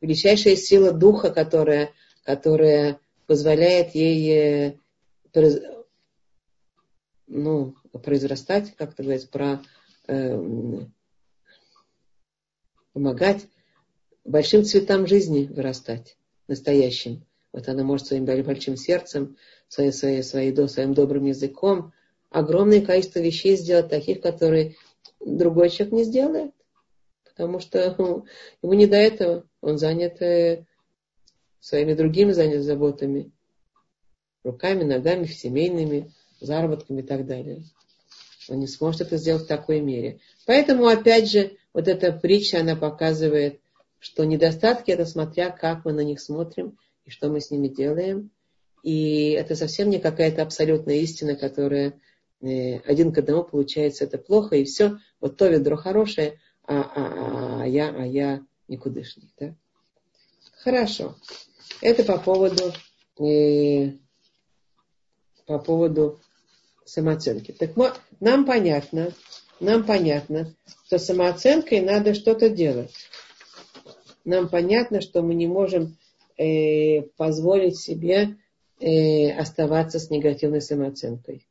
Величайшая сила духа, которая, которая позволяет ей э, ну, произрастать, как это говорится, про, э, помогать большим цветам жизни вырастать, настоящим. Вот она может своим большим сердцем, своей, своей, своей, своим добрым языком огромное количество вещей сделать, таких, которые другой человек не сделает. Потому что ему не до этого. Он занят э, своими другими занят заботами, руками, ногами, семейными, заработками и так далее. Он не сможет это сделать в такой мере. Поэтому, опять же, вот эта притча, она показывает, что недостатки, это смотря, как мы на них смотрим и что мы с ними делаем. И это совсем не какая-то абсолютная истина, которая э, один к одному получается это плохо, и все, вот то ведро хорошее, а, а, а, а я, а я никудышник. Да? Хорошо. Это по поводу, э, по поводу самооценки. Так нам понятно, нам понятно, что самооценкой надо что-то делать. Нам понятно, что мы не можем э, позволить себе э, оставаться с негативной самооценкой.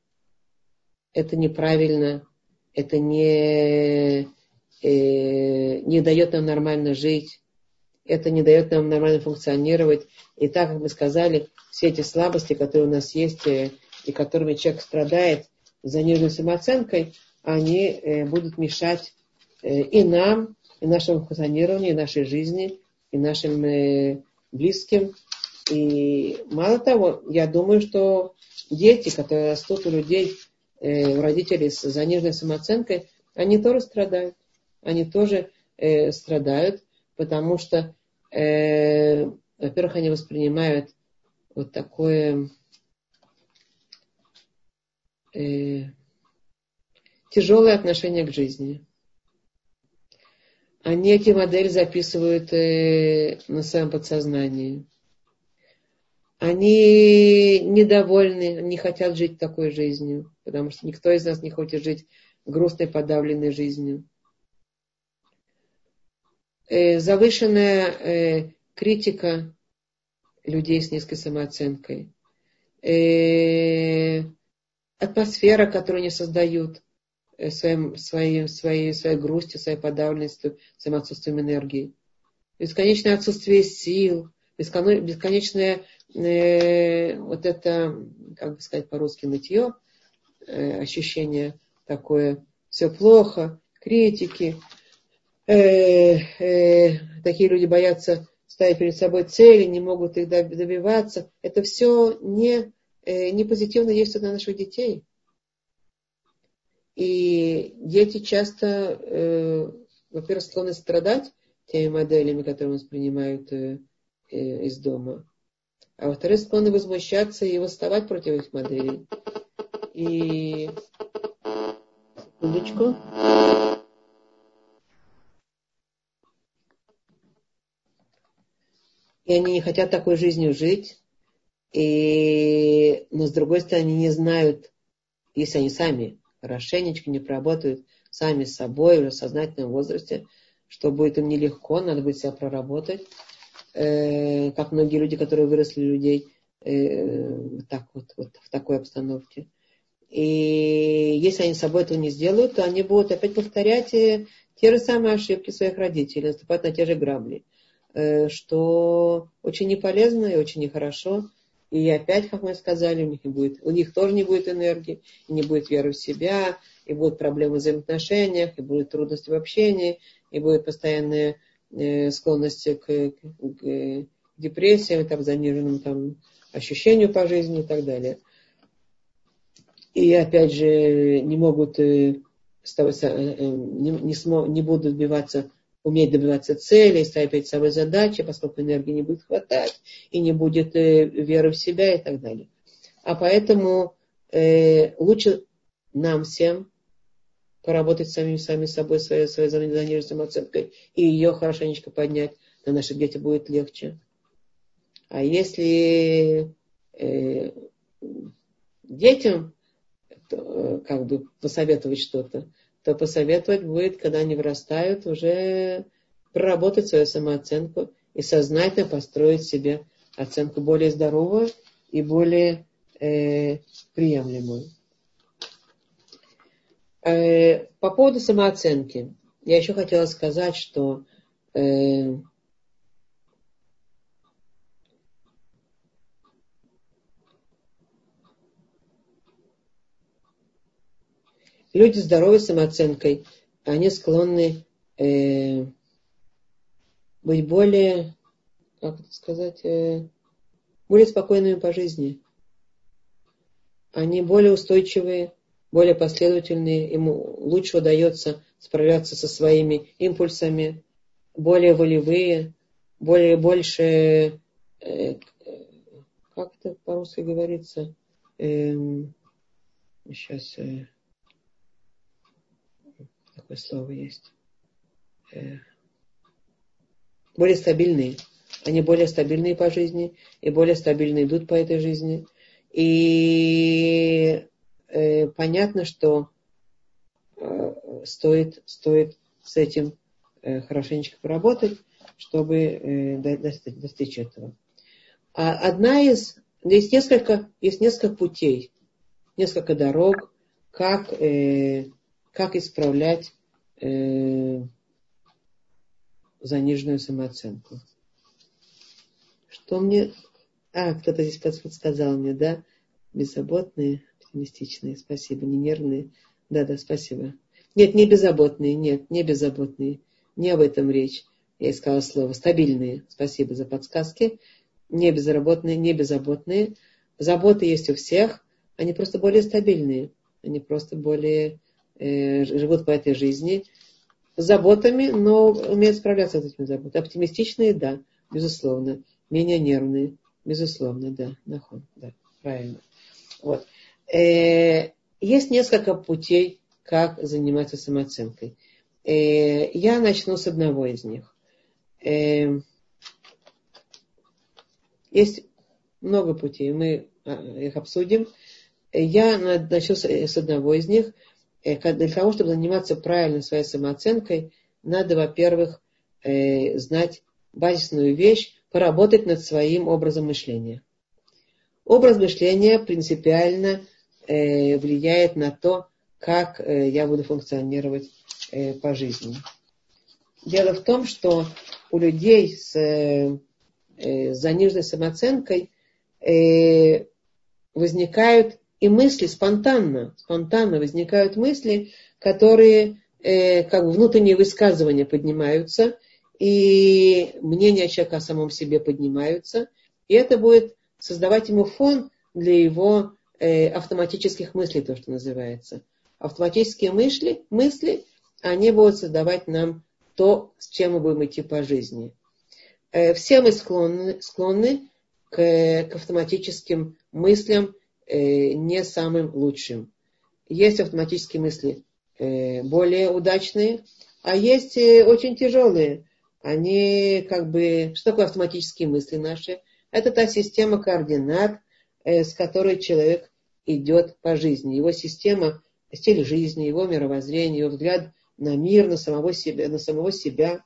Это неправильно, это не, э, не дает нам нормально жить, это не дает нам нормально функционировать. И так, как мы сказали, все эти слабости, которые у нас есть, э, и которыми человек страдает заниженной самооценкой, они э, будут мешать э, и нам, и нашему функционированию, и нашей жизни, и нашим э, близким. И мало того, я думаю, что дети, которые растут у людей, э, у родителей с заниженной самооценкой, они тоже страдают. Они тоже э, страдают, потому что, э, во-первых, они воспринимают вот такое э, тяжелое отношение к жизни. Они эти модели записывают э, на своем подсознании. Они недовольны, не хотят жить такой жизнью, потому что никто из нас не хочет жить грустной, подавленной жизнью. Э, завышенная э, критика людей с низкой самооценкой. Э, атмосфера, которую они создают своим, своей, своей, своей грустью, своей подавленностью, своим отсутствием энергии. Бесконечное отсутствие сил, бесконечное э, вот это, как бы сказать по-русски, нытье, э, ощущение такое, все плохо, критики. Э, э, такие люди боятся ставить перед собой цели, не могут их добиваться. Это все не, э, не позитивно действует на наших детей. И дети часто, э, во-первых, склонны страдать теми моделями, которые воспринимают э, э, из дома. А во-вторых, склонны возмущаться и восставать против этих моделей. И секундочку. И они не хотят такой жизнью жить. И, но с другой стороны, они не знают, если они сами хорошенечко не проработают сами с собой уже в сознательном возрасте, что будет им нелегко, надо будет себя проработать. Э, как многие люди, которые выросли людей э, так вот, вот в такой обстановке. И если они с собой этого не сделают, то они будут опять повторять э, те же самые ошибки своих родителей, наступать на те же грабли, э, что очень не полезно и очень нехорошо. И опять, как мы сказали, у них, не будет, у них тоже не будет энергии, не будет веры в себя, и будут проблемы в взаимоотношениях, и будут трудности в общении, и будет постоянная э, склонность к, к, депрессиям, там, заниженным там, ощущению по жизни и так далее. И опять же не могут э, э, не, не, смог, не будут добиваться уметь добиваться целей, ставить перед собой задачи, поскольку энергии не будет хватать, и не будет веры в себя и так далее. А поэтому э, лучше нам всем поработать самим сами собой, своей, своей заниженной самооценкой, и ее хорошенечко поднять, на наших детям будет легче. А если э, детям то, э, как бы посоветовать что-то, то посоветовать будет, когда они вырастают, уже проработать свою самооценку и сознательно построить себе оценку более здоровую и более э, приемлемую. Э, по поводу самооценки. Я еще хотела сказать, что э, люди здоровой самооценкой, они склонны э, быть более, как это сказать, э, более спокойными по жизни. Они более устойчивые, более последовательные, ему лучше удается справляться со своими импульсами, более волевые, более больше, э, как это по-русски говорится, э, сейчас э, такое слово есть. Э, более стабильные. Они более стабильные по жизни и более стабильно идут по этой жизни. И э, понятно, что э, стоит, стоит с этим э, хорошенечко поработать, чтобы э, достичь, достичь этого. А одна из, есть несколько, есть несколько путей, несколько дорог, как как исправлять заниженную самооценку. Что мне... А, кто-то здесь подсказал мне, да? Беззаботные, оптимистичные, спасибо, не нервные. Да, да, спасибо. Нет, не беззаботные, нет, не беззаботные. Не об этом речь. я искала слово, стабильные, спасибо за подсказки, не безработные, не беззаботные. Заботы есть у всех, они просто более стабильные, они просто более э, живут по этой жизни с заботами, но умеют справляться с этими заботами. Оптимистичные, да, безусловно. Менее нервные, безусловно, да. Нахон, да, правильно. Вот. Э, есть несколько путей, как заниматься самооценкой. Э, я начну с одного из них. Э, есть много путей, мы а, их обсудим. Я начну с одного из них. Для того, чтобы заниматься правильно своей самооценкой, надо, во-первых, знать базисную вещь, поработать над своим образом мышления. Образ мышления принципиально влияет на то, как э, я буду функционировать э, по жизни. Дело в том, что у людей с э, заниженной самооценкой возникают и мысли спонтанно, спонтанно возникают мысли, которые как внутренние высказывания поднимаются, и мнения человека о самом себе поднимаются, и это будет создавать ему фон для его автоматических мыслей, то, что называется автоматические мысли, мысли, они будут создавать нам то, с чем мы будем идти по жизни. Э, все мы склонны, склонны к, к автоматическим мыслям э, не самым лучшим. Есть автоматические мысли э, более удачные, а есть очень тяжелые. Они как бы... Что такое автоматические мысли наши? Это та система координат, с которой человек идет по жизни. Его система стиль жизни, его мировоззрение, его взгляд на мир, на самого себя. На самого себя.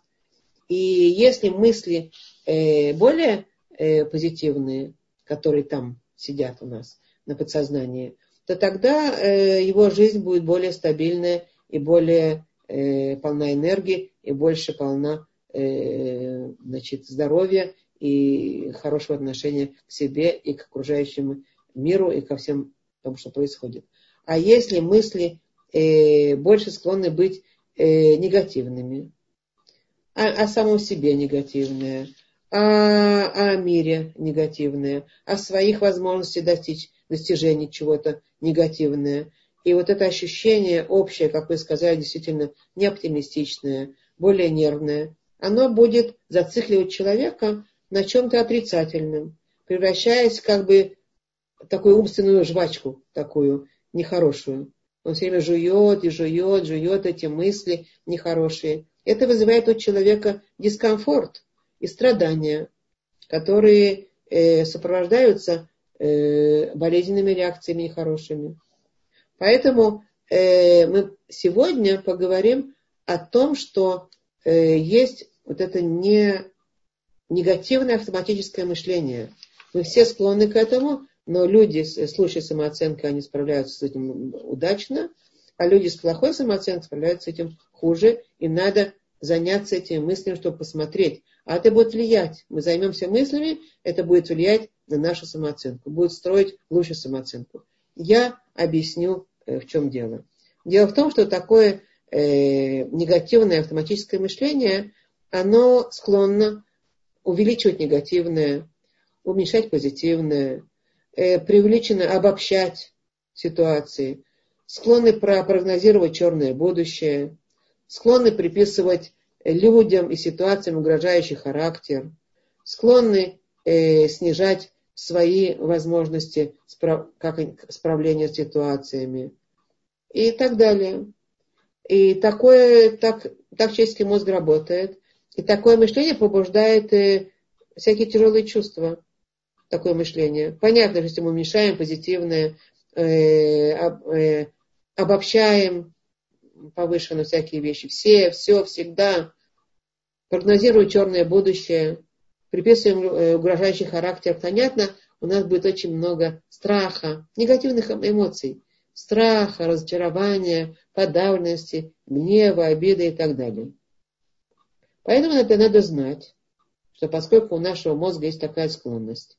И если мысли э, более э, позитивные, которые там сидят у нас на подсознании, то тогда э, его жизнь будет более стабильная и более э, полна энергии, и больше полна э, значит, здоровья и хорошего отношения к себе и к окружающему миру и ко всем тому, что происходит. А если мысли э, больше склонны быть э, негативными, о, о самом себе негативные, о, о мире негативные, о своих возможностях достичь достижений чего-то негативное. И вот это ощущение общее, как вы сказали, действительно не оптимистичное, более нервное, оно будет зацикливать человека на чем-то отрицательном, превращаясь как бы такую умственную жвачку такую, нехорошую. Он все время жует и жует, жует эти мысли нехорошие. Это вызывает у человека дискомфорт и страдания, которые э, сопровождаются э, болезненными реакциями нехорошими. Поэтому э, мы сегодня поговорим о том, что э, есть вот это не негативное автоматическое мышление. Мы все склонны к этому, но люди с лучшей самооценкой, они справляются с этим удачно, а люди с плохой самооценкой справляются с этим хуже, и надо заняться этими мыслями, чтобы посмотреть. А это будет влиять. Мы займемся мыслями, это будет влиять на нашу самооценку, будет строить лучшую самооценку. Я объясню, э, в чем дело. Дело в том, что такое э, негативное автоматическое мышление, оно склонно увеличивать негативное, уменьшать позитивное, э, преувеличенно обобщать ситуации, склонны прогнозировать черное будущее, склонны приписывать людям и ситуациям угрожающий характер, склонны э, снижать свои возможности как справления с ситуациями. И так далее. И такое, так, так человеческий мозг работает. И такое мышление побуждает э, всякие тяжелые чувства такое мышление. Понятно, что если мы мешаем позитивное, э, э, обобщаем повышенно всякие вещи, все, все, всегда, прогнозируем черное будущее, приписываем э, угрожающий характер, понятно, у нас будет очень много страха, негативных эмоций, страха, разочарования, подавленности, гнева, обиды и так далее. Поэтому это надо знать, что поскольку у нашего мозга есть такая склонность,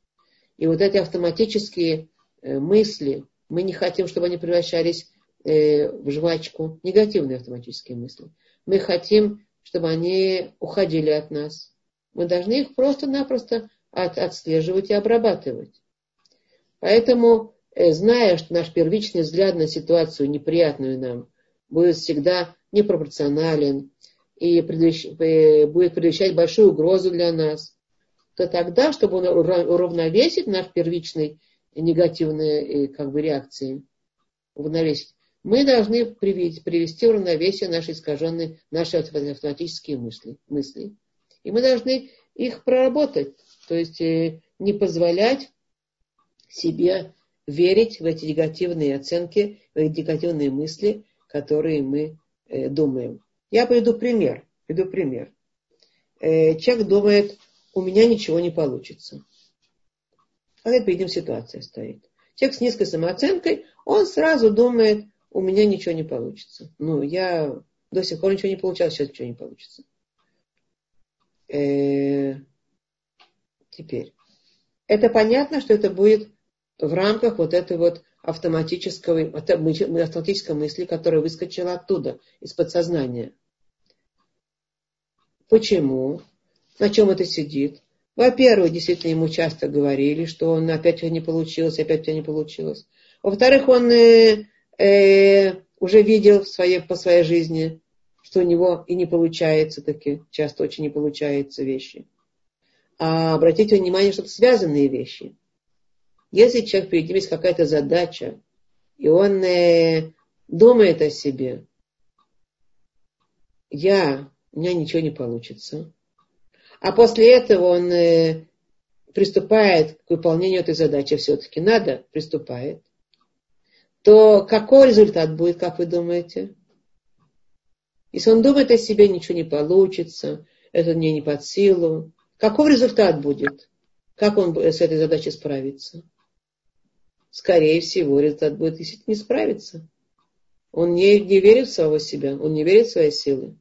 и вот эти автоматические э, мысли, мы не хотим, чтобы они превращались э, в жвачку, негативные автоматические мысли. Мы хотим, чтобы они уходили от нас. Мы должны их просто-напросто от, отслеживать и обрабатывать. Поэтому, э, зная, что наш первичный взгляд на ситуацию неприятную нам будет всегда непропорционален и э, будет предвещать большую угрозу для нас, то тогда, чтобы уравновесить наш первичный негативные э, как бы, реакции, уравновесить, мы должны привести, привести в равновесие наши искаженные, наши автоматические мысли. мысли. И мы должны их проработать. То есть э, не позволять себе верить в эти негативные оценки, в эти негативные мысли, которые мы э, думаем. Я приведу пример. Приведу пример. Человек думает, у меня ничего не получится. Когда перед ним ситуация стоит. Человек с низкой самооценкой, он сразу думает, у меня ничего не получится. Ну, я до сих пор ничего не получал, сейчас ничего не получится. Э, теперь. Это понятно, что это будет в рамках вот этой вот автоматической, автоматической мысли, которая выскочила оттуда, из подсознания. Почему? На чем это сидит? Во-первых, действительно ему часто говорили, что он опять у тебя не получилось, опять у тебя не получилось. Во-вторых, он э, э, уже видел в своей, по своей жизни, что у него и не получается таки, часто очень не получается вещи. А обратите внимание, что это связанные вещи. Если человек перед ним есть какая-то задача, и он э, думает о себе, я, у меня ничего не получится, а после этого он э, приступает к выполнению этой задачи, все-таки надо, приступает, то какой результат будет, как вы думаете? Если он думает о себе, ничего не получится, это мне не под силу, какой результат будет? Как он с этой задачей справится? Скорее всего, результат будет действительно не справиться. Он не, не верит в самого себя, он не верит в свои силы.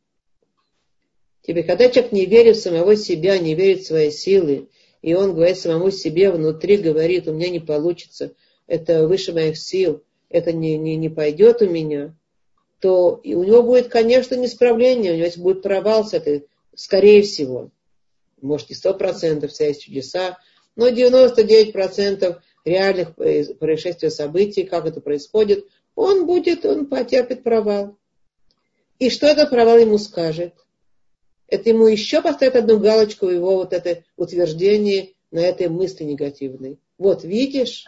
Теперь, когда человек не верит в самого себя, не верит в свои силы, и он говорит самому себе внутри, говорит, у меня не получится, это выше моих сил, это не, не, не пойдет у меня, то и у него будет, конечно, несправление, у него будет провал с этой, скорее всего. Может, не сто процентов, вся есть чудеса, но 99% реальных э, происшествий, событий, как это происходит, он будет, он потерпит провал. И что этот провал ему скажет? Это ему еще поставит одну галочку в его вот это утверждение на этой мысли негативной. Вот, видишь,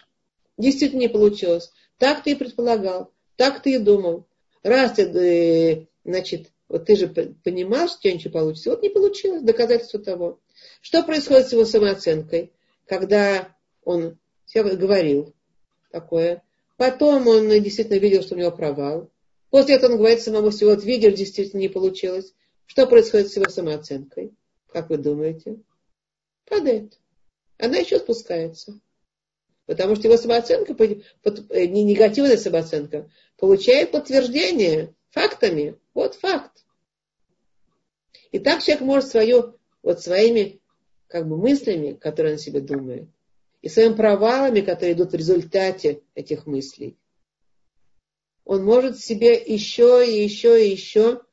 действительно не получилось. Так ты и предполагал, так ты и думал. Раз ты, э, значит, вот ты же понимал, что у тебя ничего получится. Вот не получилось, доказательство того. Что происходит с его самооценкой, когда он себе говорил такое. Потом он действительно видел, что у него провал. После этого он говорит самому себе, вот видишь, действительно не получилось. Что происходит с его самооценкой? Как вы думаете? Падает. Она еще спускается. Потому что его самооценка, э, не негативная самооценка, получает подтверждение фактами. Вот факт. И так человек может свою, вот своими как бы мыслями, которые он себе думает, и своими провалами, которые идут в результате этих мыслей, он может себе еще и еще и еще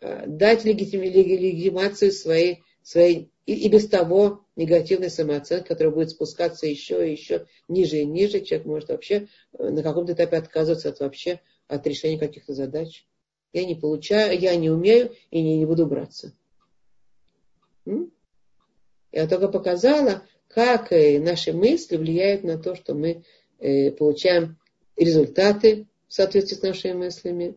дать легитимацию своей, своей и, и без того негативной самооценки, которая будет спускаться еще и еще ниже и ниже. Человек может вообще э, на каком-то этапе отказываться от вообще от решения каких-то задач. Я не получаю, я не умею и не, не буду браться. М? Я только показала, как э, наши мысли влияют на то, что мы получаем результаты в соответствии с нашими мыслями,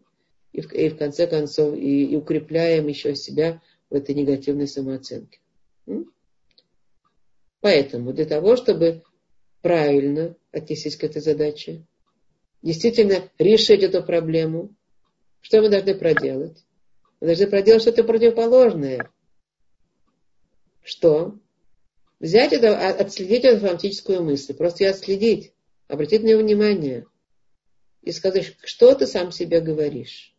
и в, и в конце концов и, и укрепляем еще себя в этой негативной самооценке. Поэтому для того, чтобы правильно отнестись к этой задаче, действительно решить эту проблему, что мы должны проделать? Мы должны проделать что-то противоположное. Что? Взять это, а, отследить эту фантастическую мысль, просто ее отследить, обратить на нее внимание и сказать, что ты сам себе говоришь.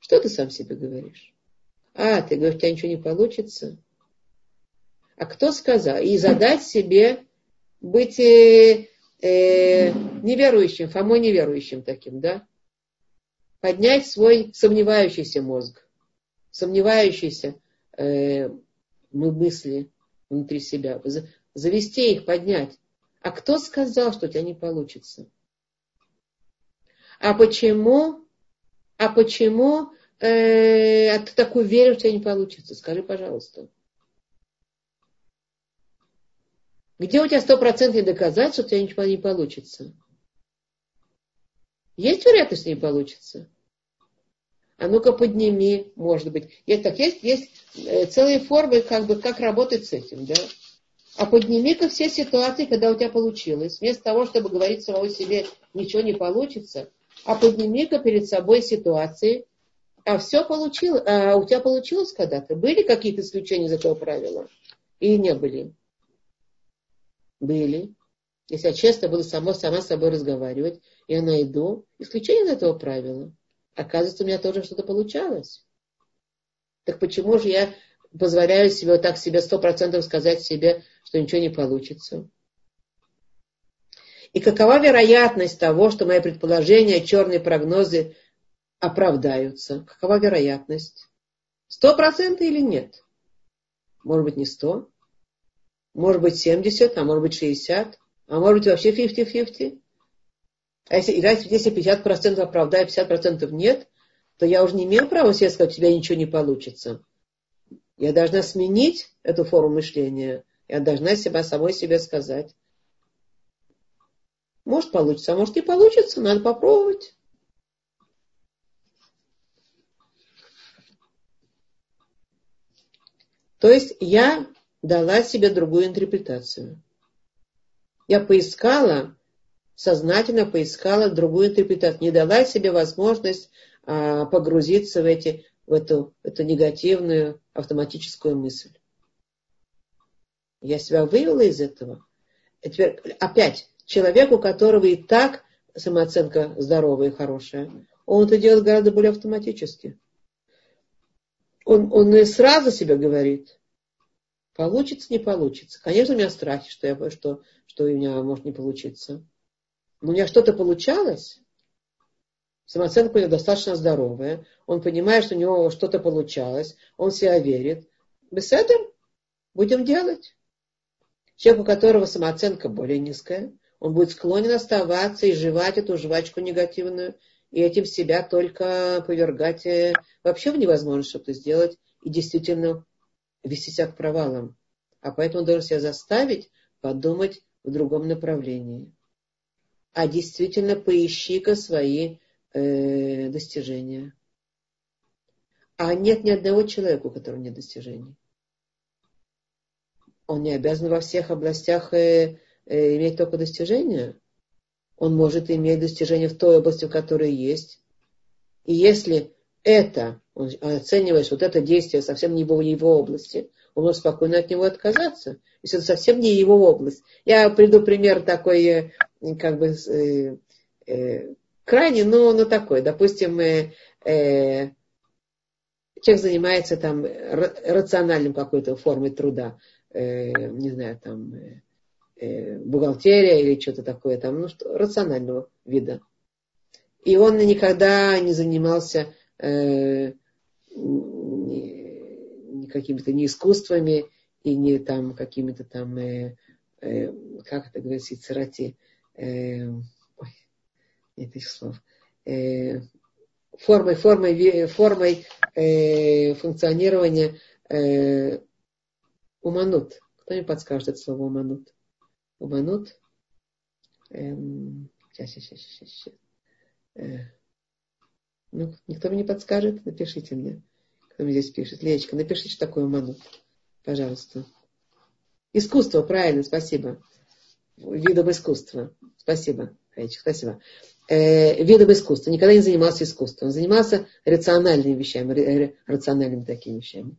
Что ты сам себе говоришь? А, ты говоришь, у тебя ничего не получится. А кто сказал? И задать себе быть э, э, неверующим, Фомой неверующим таким, да? Поднять свой сомневающийся мозг. сомневающиеся э, мы мысли внутри себя, завести их, поднять. А кто сказал, что у тебя не получится? А почему? А почему э, а ты так уверен, что не получится? Скажи, пожалуйста. Где у тебя стопроцентные доказательства, что у тебя ничего не получится? Есть вероятность, что не получится? А ну-ка подними, может быть. Есть, так, есть, есть э, целые формы, как бы, как работать с этим, да? А подними-ка все ситуации, когда у тебя получилось. Вместо того, чтобы говорить самому себе, ничего не получится, а подними-ка перед собой ситуации, а все получилось, а у тебя получилось когда-то? Были какие-то исключения из этого правила? Или не были? Были. Если я честно буду сама, сама с собой разговаривать, я найду исключение из этого правила. Оказывается, у меня тоже что-то получалось. Так почему же я позволяю себе вот так себе сто процентов сказать себе, что ничего не получится? И какова вероятность того, что мои предположения, черные прогнозы оправдаются? Какова вероятность? Сто процентов или нет? Может быть, не сто. Может быть, семьдесят, а может быть, шестьдесят. А может быть, вообще фифти-фифти. А если, если 50% оправдаю, 50% нет, то я уже не имею права себе сказать, у тебя ничего не получится. Я должна сменить эту форму мышления. Я должна себя самой себе сказать. Может получится, а может не получится, надо попробовать. То есть я дала себе другую интерпретацию. Я поискала сознательно поискала другую интерпретацию, не дала себе возможность а, погрузиться в, эти, в эту, эту негативную автоматическую мысль. Я себя вывела из этого. И теперь опять, человек, у которого и так самооценка здоровая и хорошая, он это делает гораздо более автоматически. Он, он и сразу себе говорит, получится, не получится. Конечно, у меня страхи, что, я, что, что у меня может не получиться у меня что-то получалось, самооценка у него достаточно здоровая, он понимает, что у него что-то получалось, он себя верит. Этого будем делать. Человек, у которого самооценка более низкая, он будет склонен оставаться и жевать эту жвачку негативную, и этим себя только повергать э, вообще в невозможность что-то сделать и действительно вести себя к провалам. А поэтому он должен себя заставить подумать в другом направлении а действительно поищи-ка свои э, достижения. А нет ни одного человека, у которого нет достижений. Он не обязан во всех областях э, иметь только достижения. Он может иметь достижения в той области, в которой есть. И если это, он оценивает, что вот это действие совсем не в его области, он может спокойно от него отказаться, если это совсем не его область. Я приду пример такой э, как бы э, э, крайне, но, но такой. Допустим, э, э, человек занимается там рациональным какой-то формой труда, э, не знаю, там э, э, бухгалтерия или что-то такое, там, ну что, рационального вида. И он никогда не занимался э, какими-то ни искусствами и не там какими-то там, э, э, как это говорится, царати, э, ой, нет этих слов, э, формой, формой, формой э, функционирования э, уманут. Кто мне подскажет это слово уманут? Уманут? Эм, сейчас, сейчас, сейчас, сейчас. Э, ну, никто мне не подскажет? Напишите мне. Кто мне здесь пишет? Лечка, напишите, что такое уманут. Пожалуйста. Искусство, правильно, спасибо видом искусства. Спасибо, Хаич, спасибо. Э, видом искусства. Никогда не занимался искусством. Занимался рациональными вещами, рациональными такими вещами.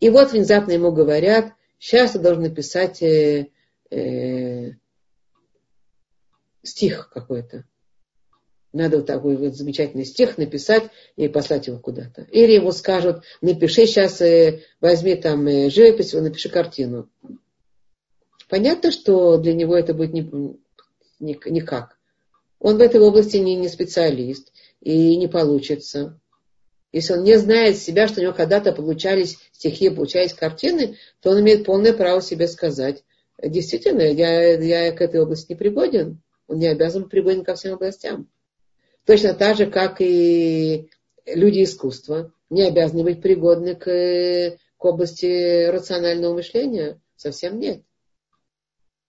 И вот внезапно ему говорят, сейчас ты должен написать э, э, стих какой-то. Надо вот такой вот замечательный стих написать и послать его куда-то. Или ему скажут, напиши сейчас, э, возьми там э, живопись, напиши картину. Понятно, что для него это будет не, не, никак. Он в этой области не, не специалист и не получится. Если он не знает себя, что у него когда-то получались стихи, получались картины, то он имеет полное право себе сказать, действительно, я, я к этой области не пригоден. Он не обязан быть пригоден ко всем областям. Точно так же, как и люди искусства не обязаны быть пригодны к, к области рационального мышления. Совсем нет.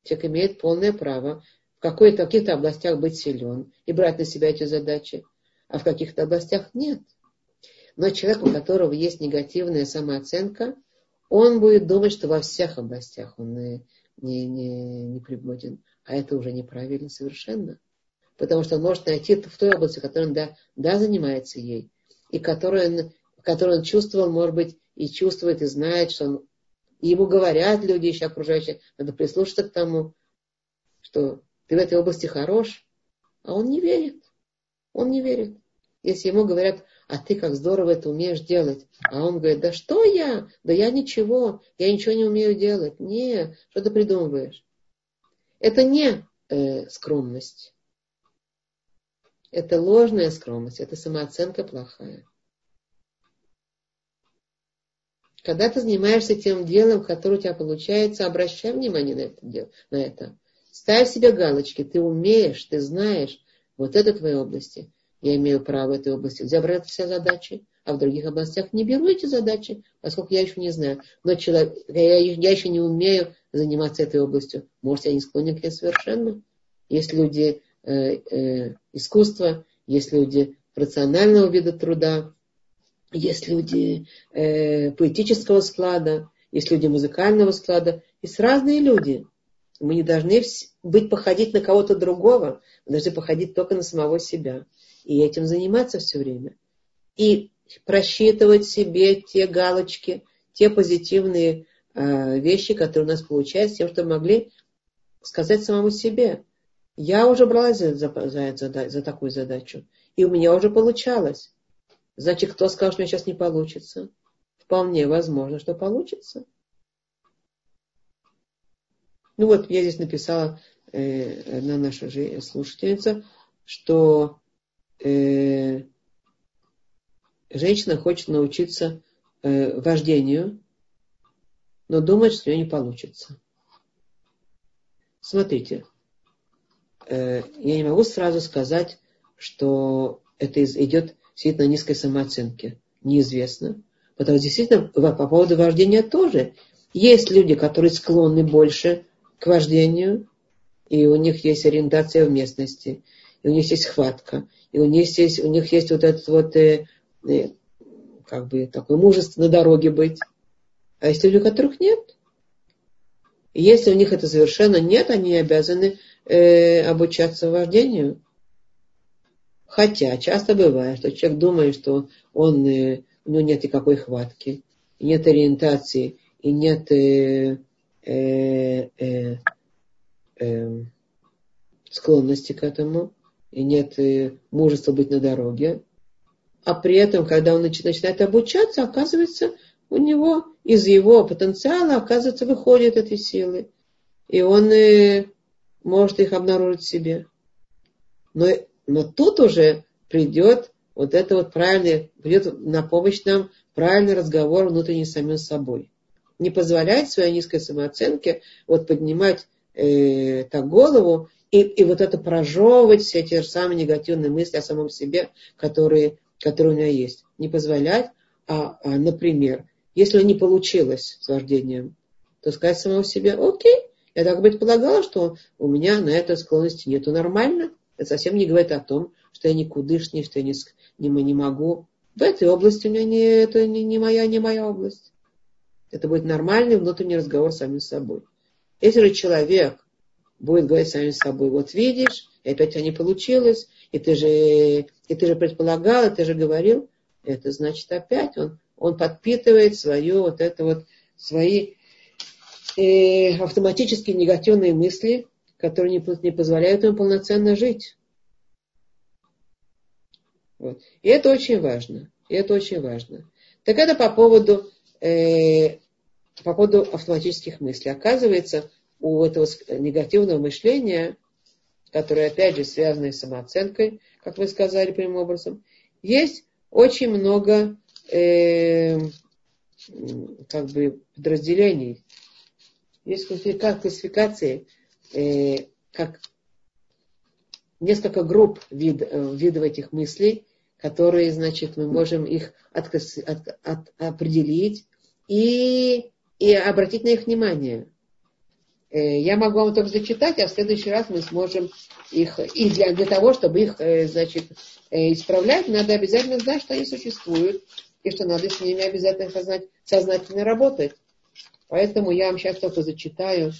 Человек имеет полное право в какой-то, каких-то областях быть силен и брать на себя эти задачи, а в каких-то областях нет. Но человек, у которого есть негативная самооценка, он будет думать, что во всех областях он не, не, не пригоден. А это уже неправильно совершенно. Потому что он может найти в той области, которой он да, да занимается ей, и которую он, которую он чувствовал, может быть, и чувствует, и знает, что он, и ему говорят люди еще окружающие, надо прислушаться к тому, что ты в этой области хорош, а он не верит. Он не верит. Если ему говорят, а ты как здорово это умеешь делать. А он говорит, да что я? Да я ничего, я ничего не умею делать. Не, что ты придумываешь? Это не э, скромность. Это ложная скромность, это самооценка плохая. Когда ты занимаешься тем делом, которое у тебя получается, обращай внимание на это. На это. Ставь себе галочки. Ты умеешь, ты знаешь. Вот это твои области я имею право в этой области взять все задачи, а в других областях не беру эти задачи, поскольку я еще не знаю. Но человек, я, я еще не умею заниматься этой областью. Может, я не склонен к ней совершенно. Есть люди э, э, искусства, есть люди рационального вида труда, есть люди э, поэтического склада, есть люди музыкального склада, есть разные люди. Мы не должны быть походить на кого-то другого, мы должны походить только на самого себя и этим заниматься все время. И просчитывать себе те галочки, те позитивные э, вещи, которые у нас получаются, тем, что могли сказать самому себе. Я уже бралась за, за, за, за такую задачу, и у меня уже получалось. Значит, кто сказал, что у меня сейчас не получится? Вполне возможно, что получится. Ну вот, я здесь написала э, одна наша же слушательница, что э, женщина хочет научиться э, вождению, но думает, что у нее не получится. Смотрите, э, я не могу сразу сказать, что это идет действительно низкой самооценки. Неизвестно. Потому что действительно по поводу вождения тоже. Есть люди, которые склонны больше к вождению, и у них есть ориентация в местности, и у них есть хватка, и у них есть, у них есть вот этот вот, э, э, как бы, такое мужество на дороге быть. А есть люди, у которых нет. И если у них это совершенно нет, они обязаны э, обучаться вождению. Хотя часто бывает, что человек думает, что он, э, у него нет никакой хватки, нет ориентации, и нет э, э, э, э, склонности к этому и нет мужества быть на дороге. А при этом, когда он начинает обучаться, оказывается, у него из его потенциала, оказывается, выходят эти силы. И он э, может их обнаружить в себе. Но, но тут уже придет вот это вот правильный, придет на помощь нам правильный разговор внутренний с самим собой. Не позволять своей низкой самооценке вот поднимать э, так голову и, и вот это прожевывать все те же самые негативные мысли о самом себе, которые, которые у меня есть. Не позволять, а, а например, если не получилось с вождением, то сказать самому себе, окей, я так предполагала, что у меня на это склонности нету нормально. Это совсем не говорит о том, что я никудышний, что я не, не, не могу. В этой области у меня не, это не, не, моя, не моя область. Это будет нормальный внутренний разговор с самим собой. Если человек будет говорить сами с собой, вот видишь, и опять у тебя не получилось, и ты же, и ты же предполагал, и ты же говорил, это значит опять он, он подпитывает свое вот это вот, свои э, автоматические негативные мысли, которые не, не позволяют ему полноценно жить. Вот. И это очень важно. И это очень важно. Так это по поводу, э, по поводу автоматических мыслей. Оказывается, у этого негативного мышления, которое, опять же, связано с самооценкой, как вы сказали прямым образом, есть очень много э, как бы подразделений. Есть классификации, э, как несколько групп вид, э, видов этих мыслей, которые, значит, мы можем их от, от, от, определить и, и обратить на их внимание. Э, я могу вам только зачитать, а в следующий раз мы сможем их, и для, для того, чтобы их, э, значит, исправлять, надо обязательно знать, что они существуют, и что надо с ними обязательно сознать, сознательно работать. Поэтому я вам сейчас только зачитаю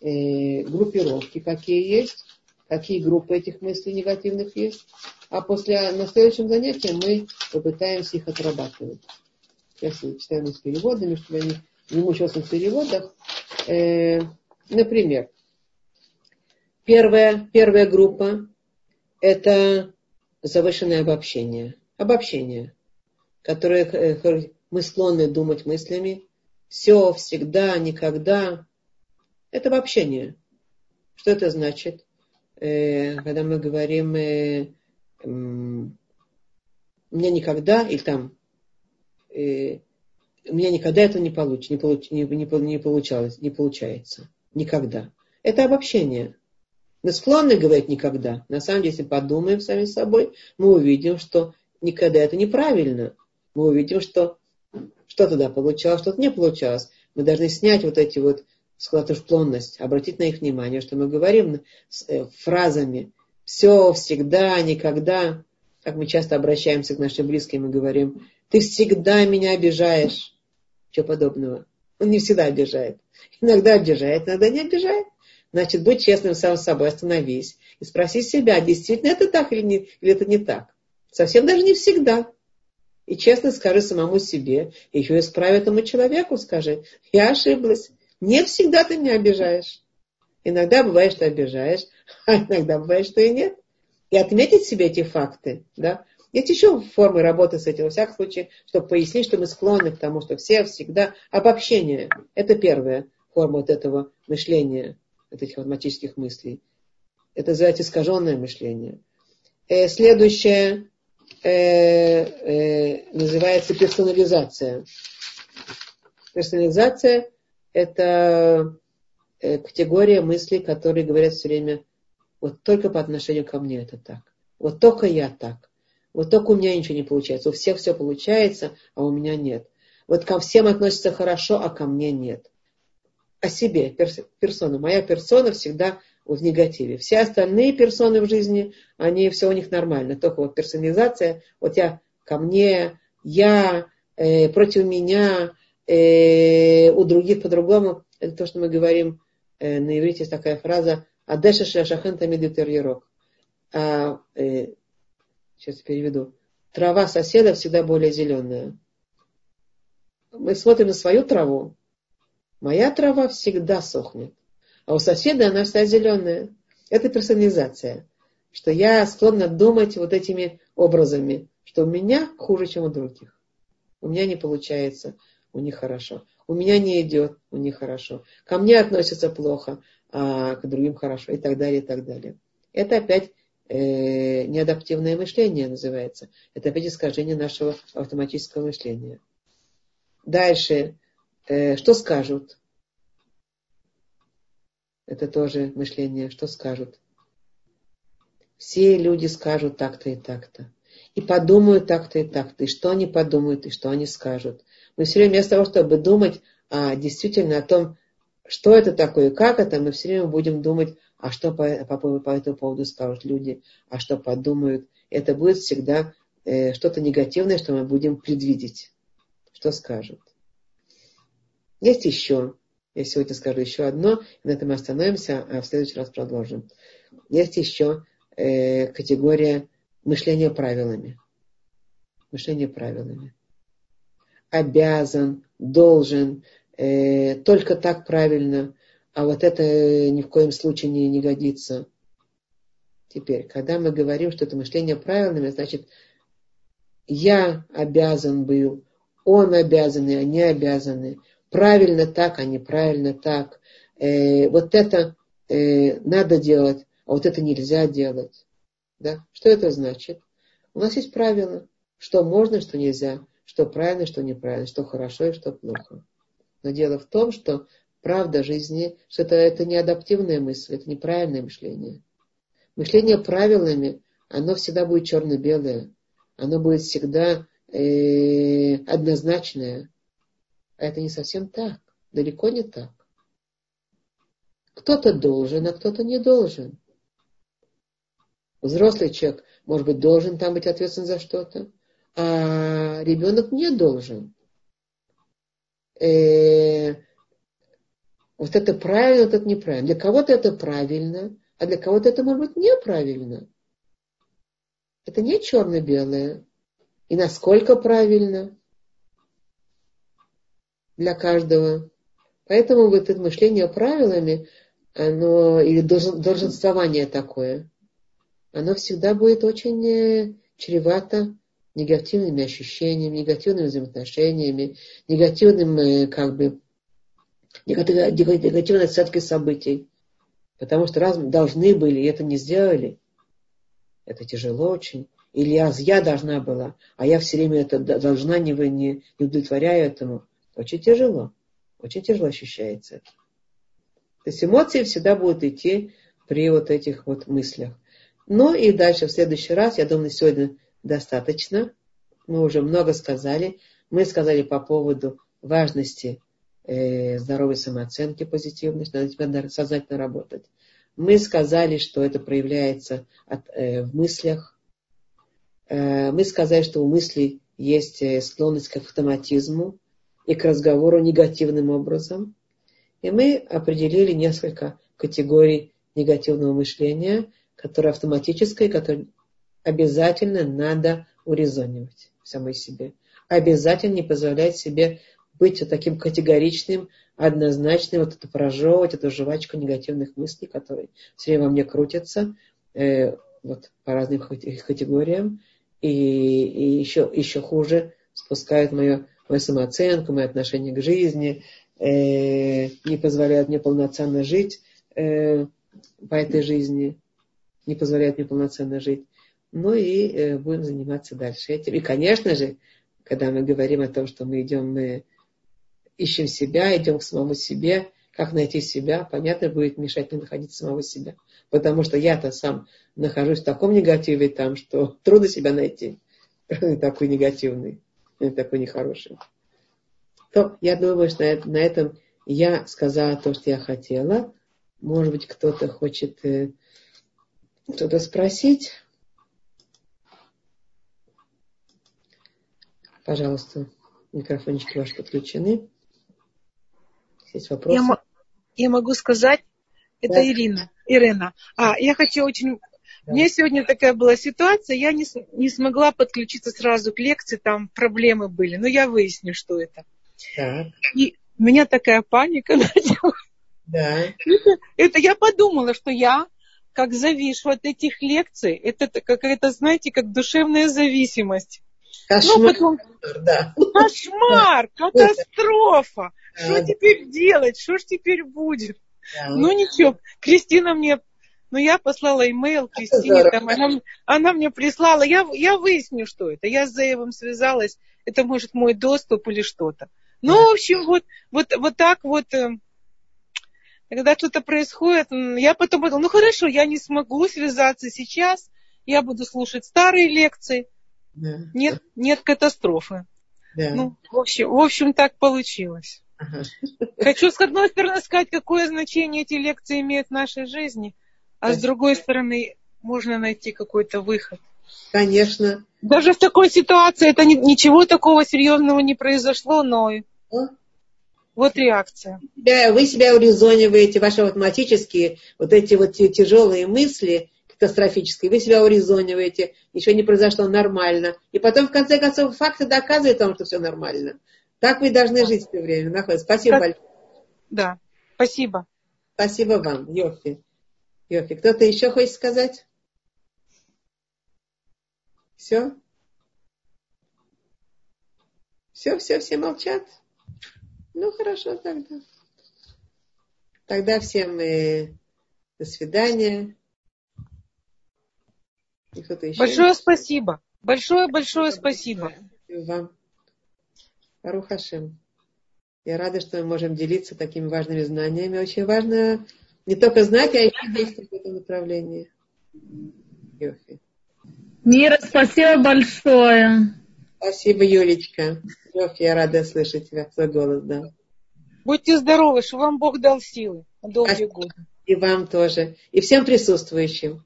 э, группировки, какие есть, какие группы этих мыслей негативных есть. А после, на следующем занятии мы попытаемся их отрабатывать. Сейчас я читаю с переводами, чтобы я не мучился в переводах. Э, например, первая, первая группа – это завышенное обобщение. Обобщение, которое э, мы склонны думать мыслями. Все, всегда, никогда. Это обобщение. Что это значит? Э, когда мы говорим э, меня никогда, или там, э, у меня никогда это не, получ, не, получ, не, не, не получалось, не получается. Никогда. Это обобщение. Мы склонны говорить никогда. На самом деле, если подумаем сами собой, мы увидим, что никогда это неправильно. Мы увидим, что что тогда получалось, что-то не получалось. Мы должны снять вот эти вот склонность, обратить на их внимание, что мы говорим э, фразами все, всегда, никогда. Как мы часто обращаемся к нашим близким и говорим, ты всегда меня обижаешь. Чего подобного. Он не всегда обижает. Иногда обижает, иногда не обижает. Значит, будь честным сам с собой, остановись и спроси себя, действительно это так или, не, или это не так. Совсем даже не всегда. И честно скажи самому себе, и еще исправь этому человеку, скажи, я ошиблась. Не всегда ты меня обижаешь. Иногда бывает, что обижаешь, а иногда бывает, что и нет. И отметить себе эти факты, да. Есть еще формы работы с этим, во всяком случае, чтобы пояснить, что мы склонны к тому, что все всегда обобщение. Это первая форма вот этого мышления, вот этих автоматических мыслей. Это называется искаженное мышление. Э, следующее э, э, называется персонализация. Персонализация – это Э, категория мыслей, которые говорят все время, вот только по отношению ко мне это так. Вот только я так. Вот только у меня ничего не получается. У всех все получается, а у меня нет. Вот ко всем относятся хорошо, а ко мне нет. О себе, перс, персона. Моя персона всегда в негативе. Все остальные персоны в жизни, они все у них нормально. Только вот персонализация, вот я ко мне, я, э, против меня, э, у других по-другому. Это то, что мы говорим э, на иврите есть такая фраза «Адеша шашахен тамидитер ярок». А, э, сейчас переведу. Трава соседа всегда более зеленая. Мы смотрим на свою траву. Моя трава всегда сохнет. А у соседа она вся зеленая. Это персонализация. Что я склонна думать вот этими образами, что у меня хуже, чем у других. У меня не получается, у них хорошо. У меня не идет, у них хорошо. Ко мне относятся плохо, а к другим хорошо. И так далее, и так далее. Это опять э, неадаптивное мышление называется. Это опять искажение нашего автоматического мышления. Дальше. Э, что скажут? Это тоже мышление. Что скажут? Все люди скажут так-то и так-то. И подумают так-то и так-то. И что они подумают, и что они скажут. Мы все время вместо того, чтобы думать а, действительно о том, что это такое и как это, мы все время будем думать, а что по, по, по этому поводу скажут люди, а что подумают. Это будет всегда э, что-то негативное, что мы будем предвидеть, что скажут. Есть еще, я сегодня скажу еще одно, на этом мы остановимся, а в следующий раз продолжим. Есть еще э, категория мышления правилами. Мышление правилами обязан, должен, э, только так правильно, а вот это ни в коем случае не, не годится. Теперь, когда мы говорим, что это мышление правильное, значит, я обязан был, он обязан, и они обязаны. Правильно так, а неправильно так. Э, вот это э, надо делать, а вот это нельзя делать. Да? Что это значит? У нас есть правила. что можно, что нельзя, что правильно, что неправильно, что хорошо и что плохо. Но дело в том, что правда жизни, что это, это не адаптивная мысль, это неправильное мышление. Мышление правилами, оно всегда будет черно-белое, оно будет всегда э, однозначное. А это не совсем так, далеко не так. Кто-то должен, а кто-то не должен. Взрослый человек, может быть, должен там быть ответственен за что-то, а ребенок не должен. Э, вот это правильно, вот это неправильно. Для кого-то это правильно, а для кого-то это может быть неправильно. Это не черно-белое. И насколько правильно для каждого. Поэтому вот это мышление правилами, оно, или долженствование такое, оно всегда будет очень э, чревато негативными ощущениями, негативными взаимоотношениями, негативным, э, как бы, негативной оценкой событий. Потому что раз должны были и это не сделали, это тяжело очень. Или я, я должна была, а я все время это должна, не, не, не удовлетворяю этому. Очень тяжело. Очень тяжело ощущается это. То есть эмоции всегда будут идти при вот этих вот мыслях. Ну и дальше в следующий раз, я думаю, сегодня достаточно. Мы уже много сказали. Мы сказали по поводу важности э, здоровой самооценки позитивной, что надо тебя сознательно работать. Мы сказали, что это проявляется от, э, в мыслях. Э, мы сказали, что у мыслей есть э, склонность к автоматизму и к разговору негативным образом. И мы определили несколько категорий негативного мышления, которое автоматическое, которое обязательно надо урезонивать в самой себе. Обязательно не позволять себе быть таким категоричным, однозначным, вот это прожевывать, эту жвачку негативных мыслей, которые все время во мне крутятся, э, вот по разным категориям, и, и еще, еще хуже спускают мою, мою самооценку, мое отношение к жизни, э, не позволяют мне полноценно жить э, по этой жизни не позволяет мне полноценно жить. Ну и э, будем заниматься дальше этим. И, конечно же, когда мы говорим о том, что мы идем, мы ищем себя, идем к самому себе, как найти себя, понятно, будет мешать мне находить самого себя. Потому что я-то сам нахожусь в таком негативе там, что трудно себя найти. Такой негативный, такой нехороший. То я думаю, что на этом я сказала то, что я хотела. Может быть, кто-то хочет э, что-то спросить? Пожалуйста, микрофончики ваши подключены. Есть вопросы? Я, я могу сказать, это да. Ирина. Ирина. А, я хочу очень... Да. У меня сегодня такая была ситуация, я не, не смогла подключиться сразу к лекции, там проблемы были, но я выясню, что это. Так. И у меня такая паника начала. Да. Это, это я подумала, что я как завишу от этих лекций. Это какая-то, знаете, как душевная зависимость. Кошмар, ну, потом... да. Кошмар, катастрофа. Что теперь делать? Что ж теперь будет? Да. Ну ничего, Кристина мне, ну я послала имейл Кристине, там, она, она мне прислала, я, я выясню, что это. Я с Заевым связалась, это может мой доступ или что-то. Ну, да. в общем, вот, вот, вот так вот э, когда что-то происходит, я потом подумала, ну хорошо, я не смогу связаться сейчас, я буду слушать старые лекции. Да. Нет, нет катастрофы. Да. Ну, в общем, в общем, так получилось. Хочу с одной стороны сказать, какое значение эти лекции имеют в нашей жизни, а с другой стороны, можно найти какой-то выход. Конечно. Даже в такой ситуации это ничего такого серьезного не произошло, но вот реакция. Вы себя урезониваете, ваши автоматические вот эти вот тяжелые мысли катастрофические, вы себя урезониваете, ничего не произошло нормально. И потом, в конце концов, факты доказывают вам, что все нормально. Так вы должны жить все время. Находится. Спасибо так, большое. Да, спасибо. Спасибо вам, Йофи. Йофи. Кто-то еще хочет сказать? Все? Все, все, все молчат? Ну, хорошо тогда. Тогда всем э, до свидания. Большое спасибо. Большое-большое спасибо. Спасибо вам. Арухашем. Я рада, что мы можем делиться такими важными знаниями. Очень важно не только знать, а еще действовать в этом направлении. Йофи. Мира, спасибо большое. Спасибо, Юлечка. Йофи, я рада слышать тебя, твой голос, да. Будьте здоровы, что вам Бог дал силы на долгие годы. И вам тоже. И всем присутствующим.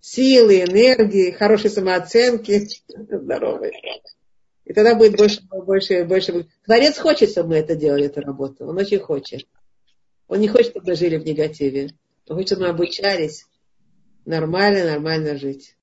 Силы, энергии, хорошей самооценки. Здоровые. И тогда будет больше, больше, больше. Творец хочет, чтобы мы это делали, эту работу. Он очень хочет. Он не хочет, чтобы мы жили в негативе. Он хочет, чтобы мы обучались нормально, нормально жить.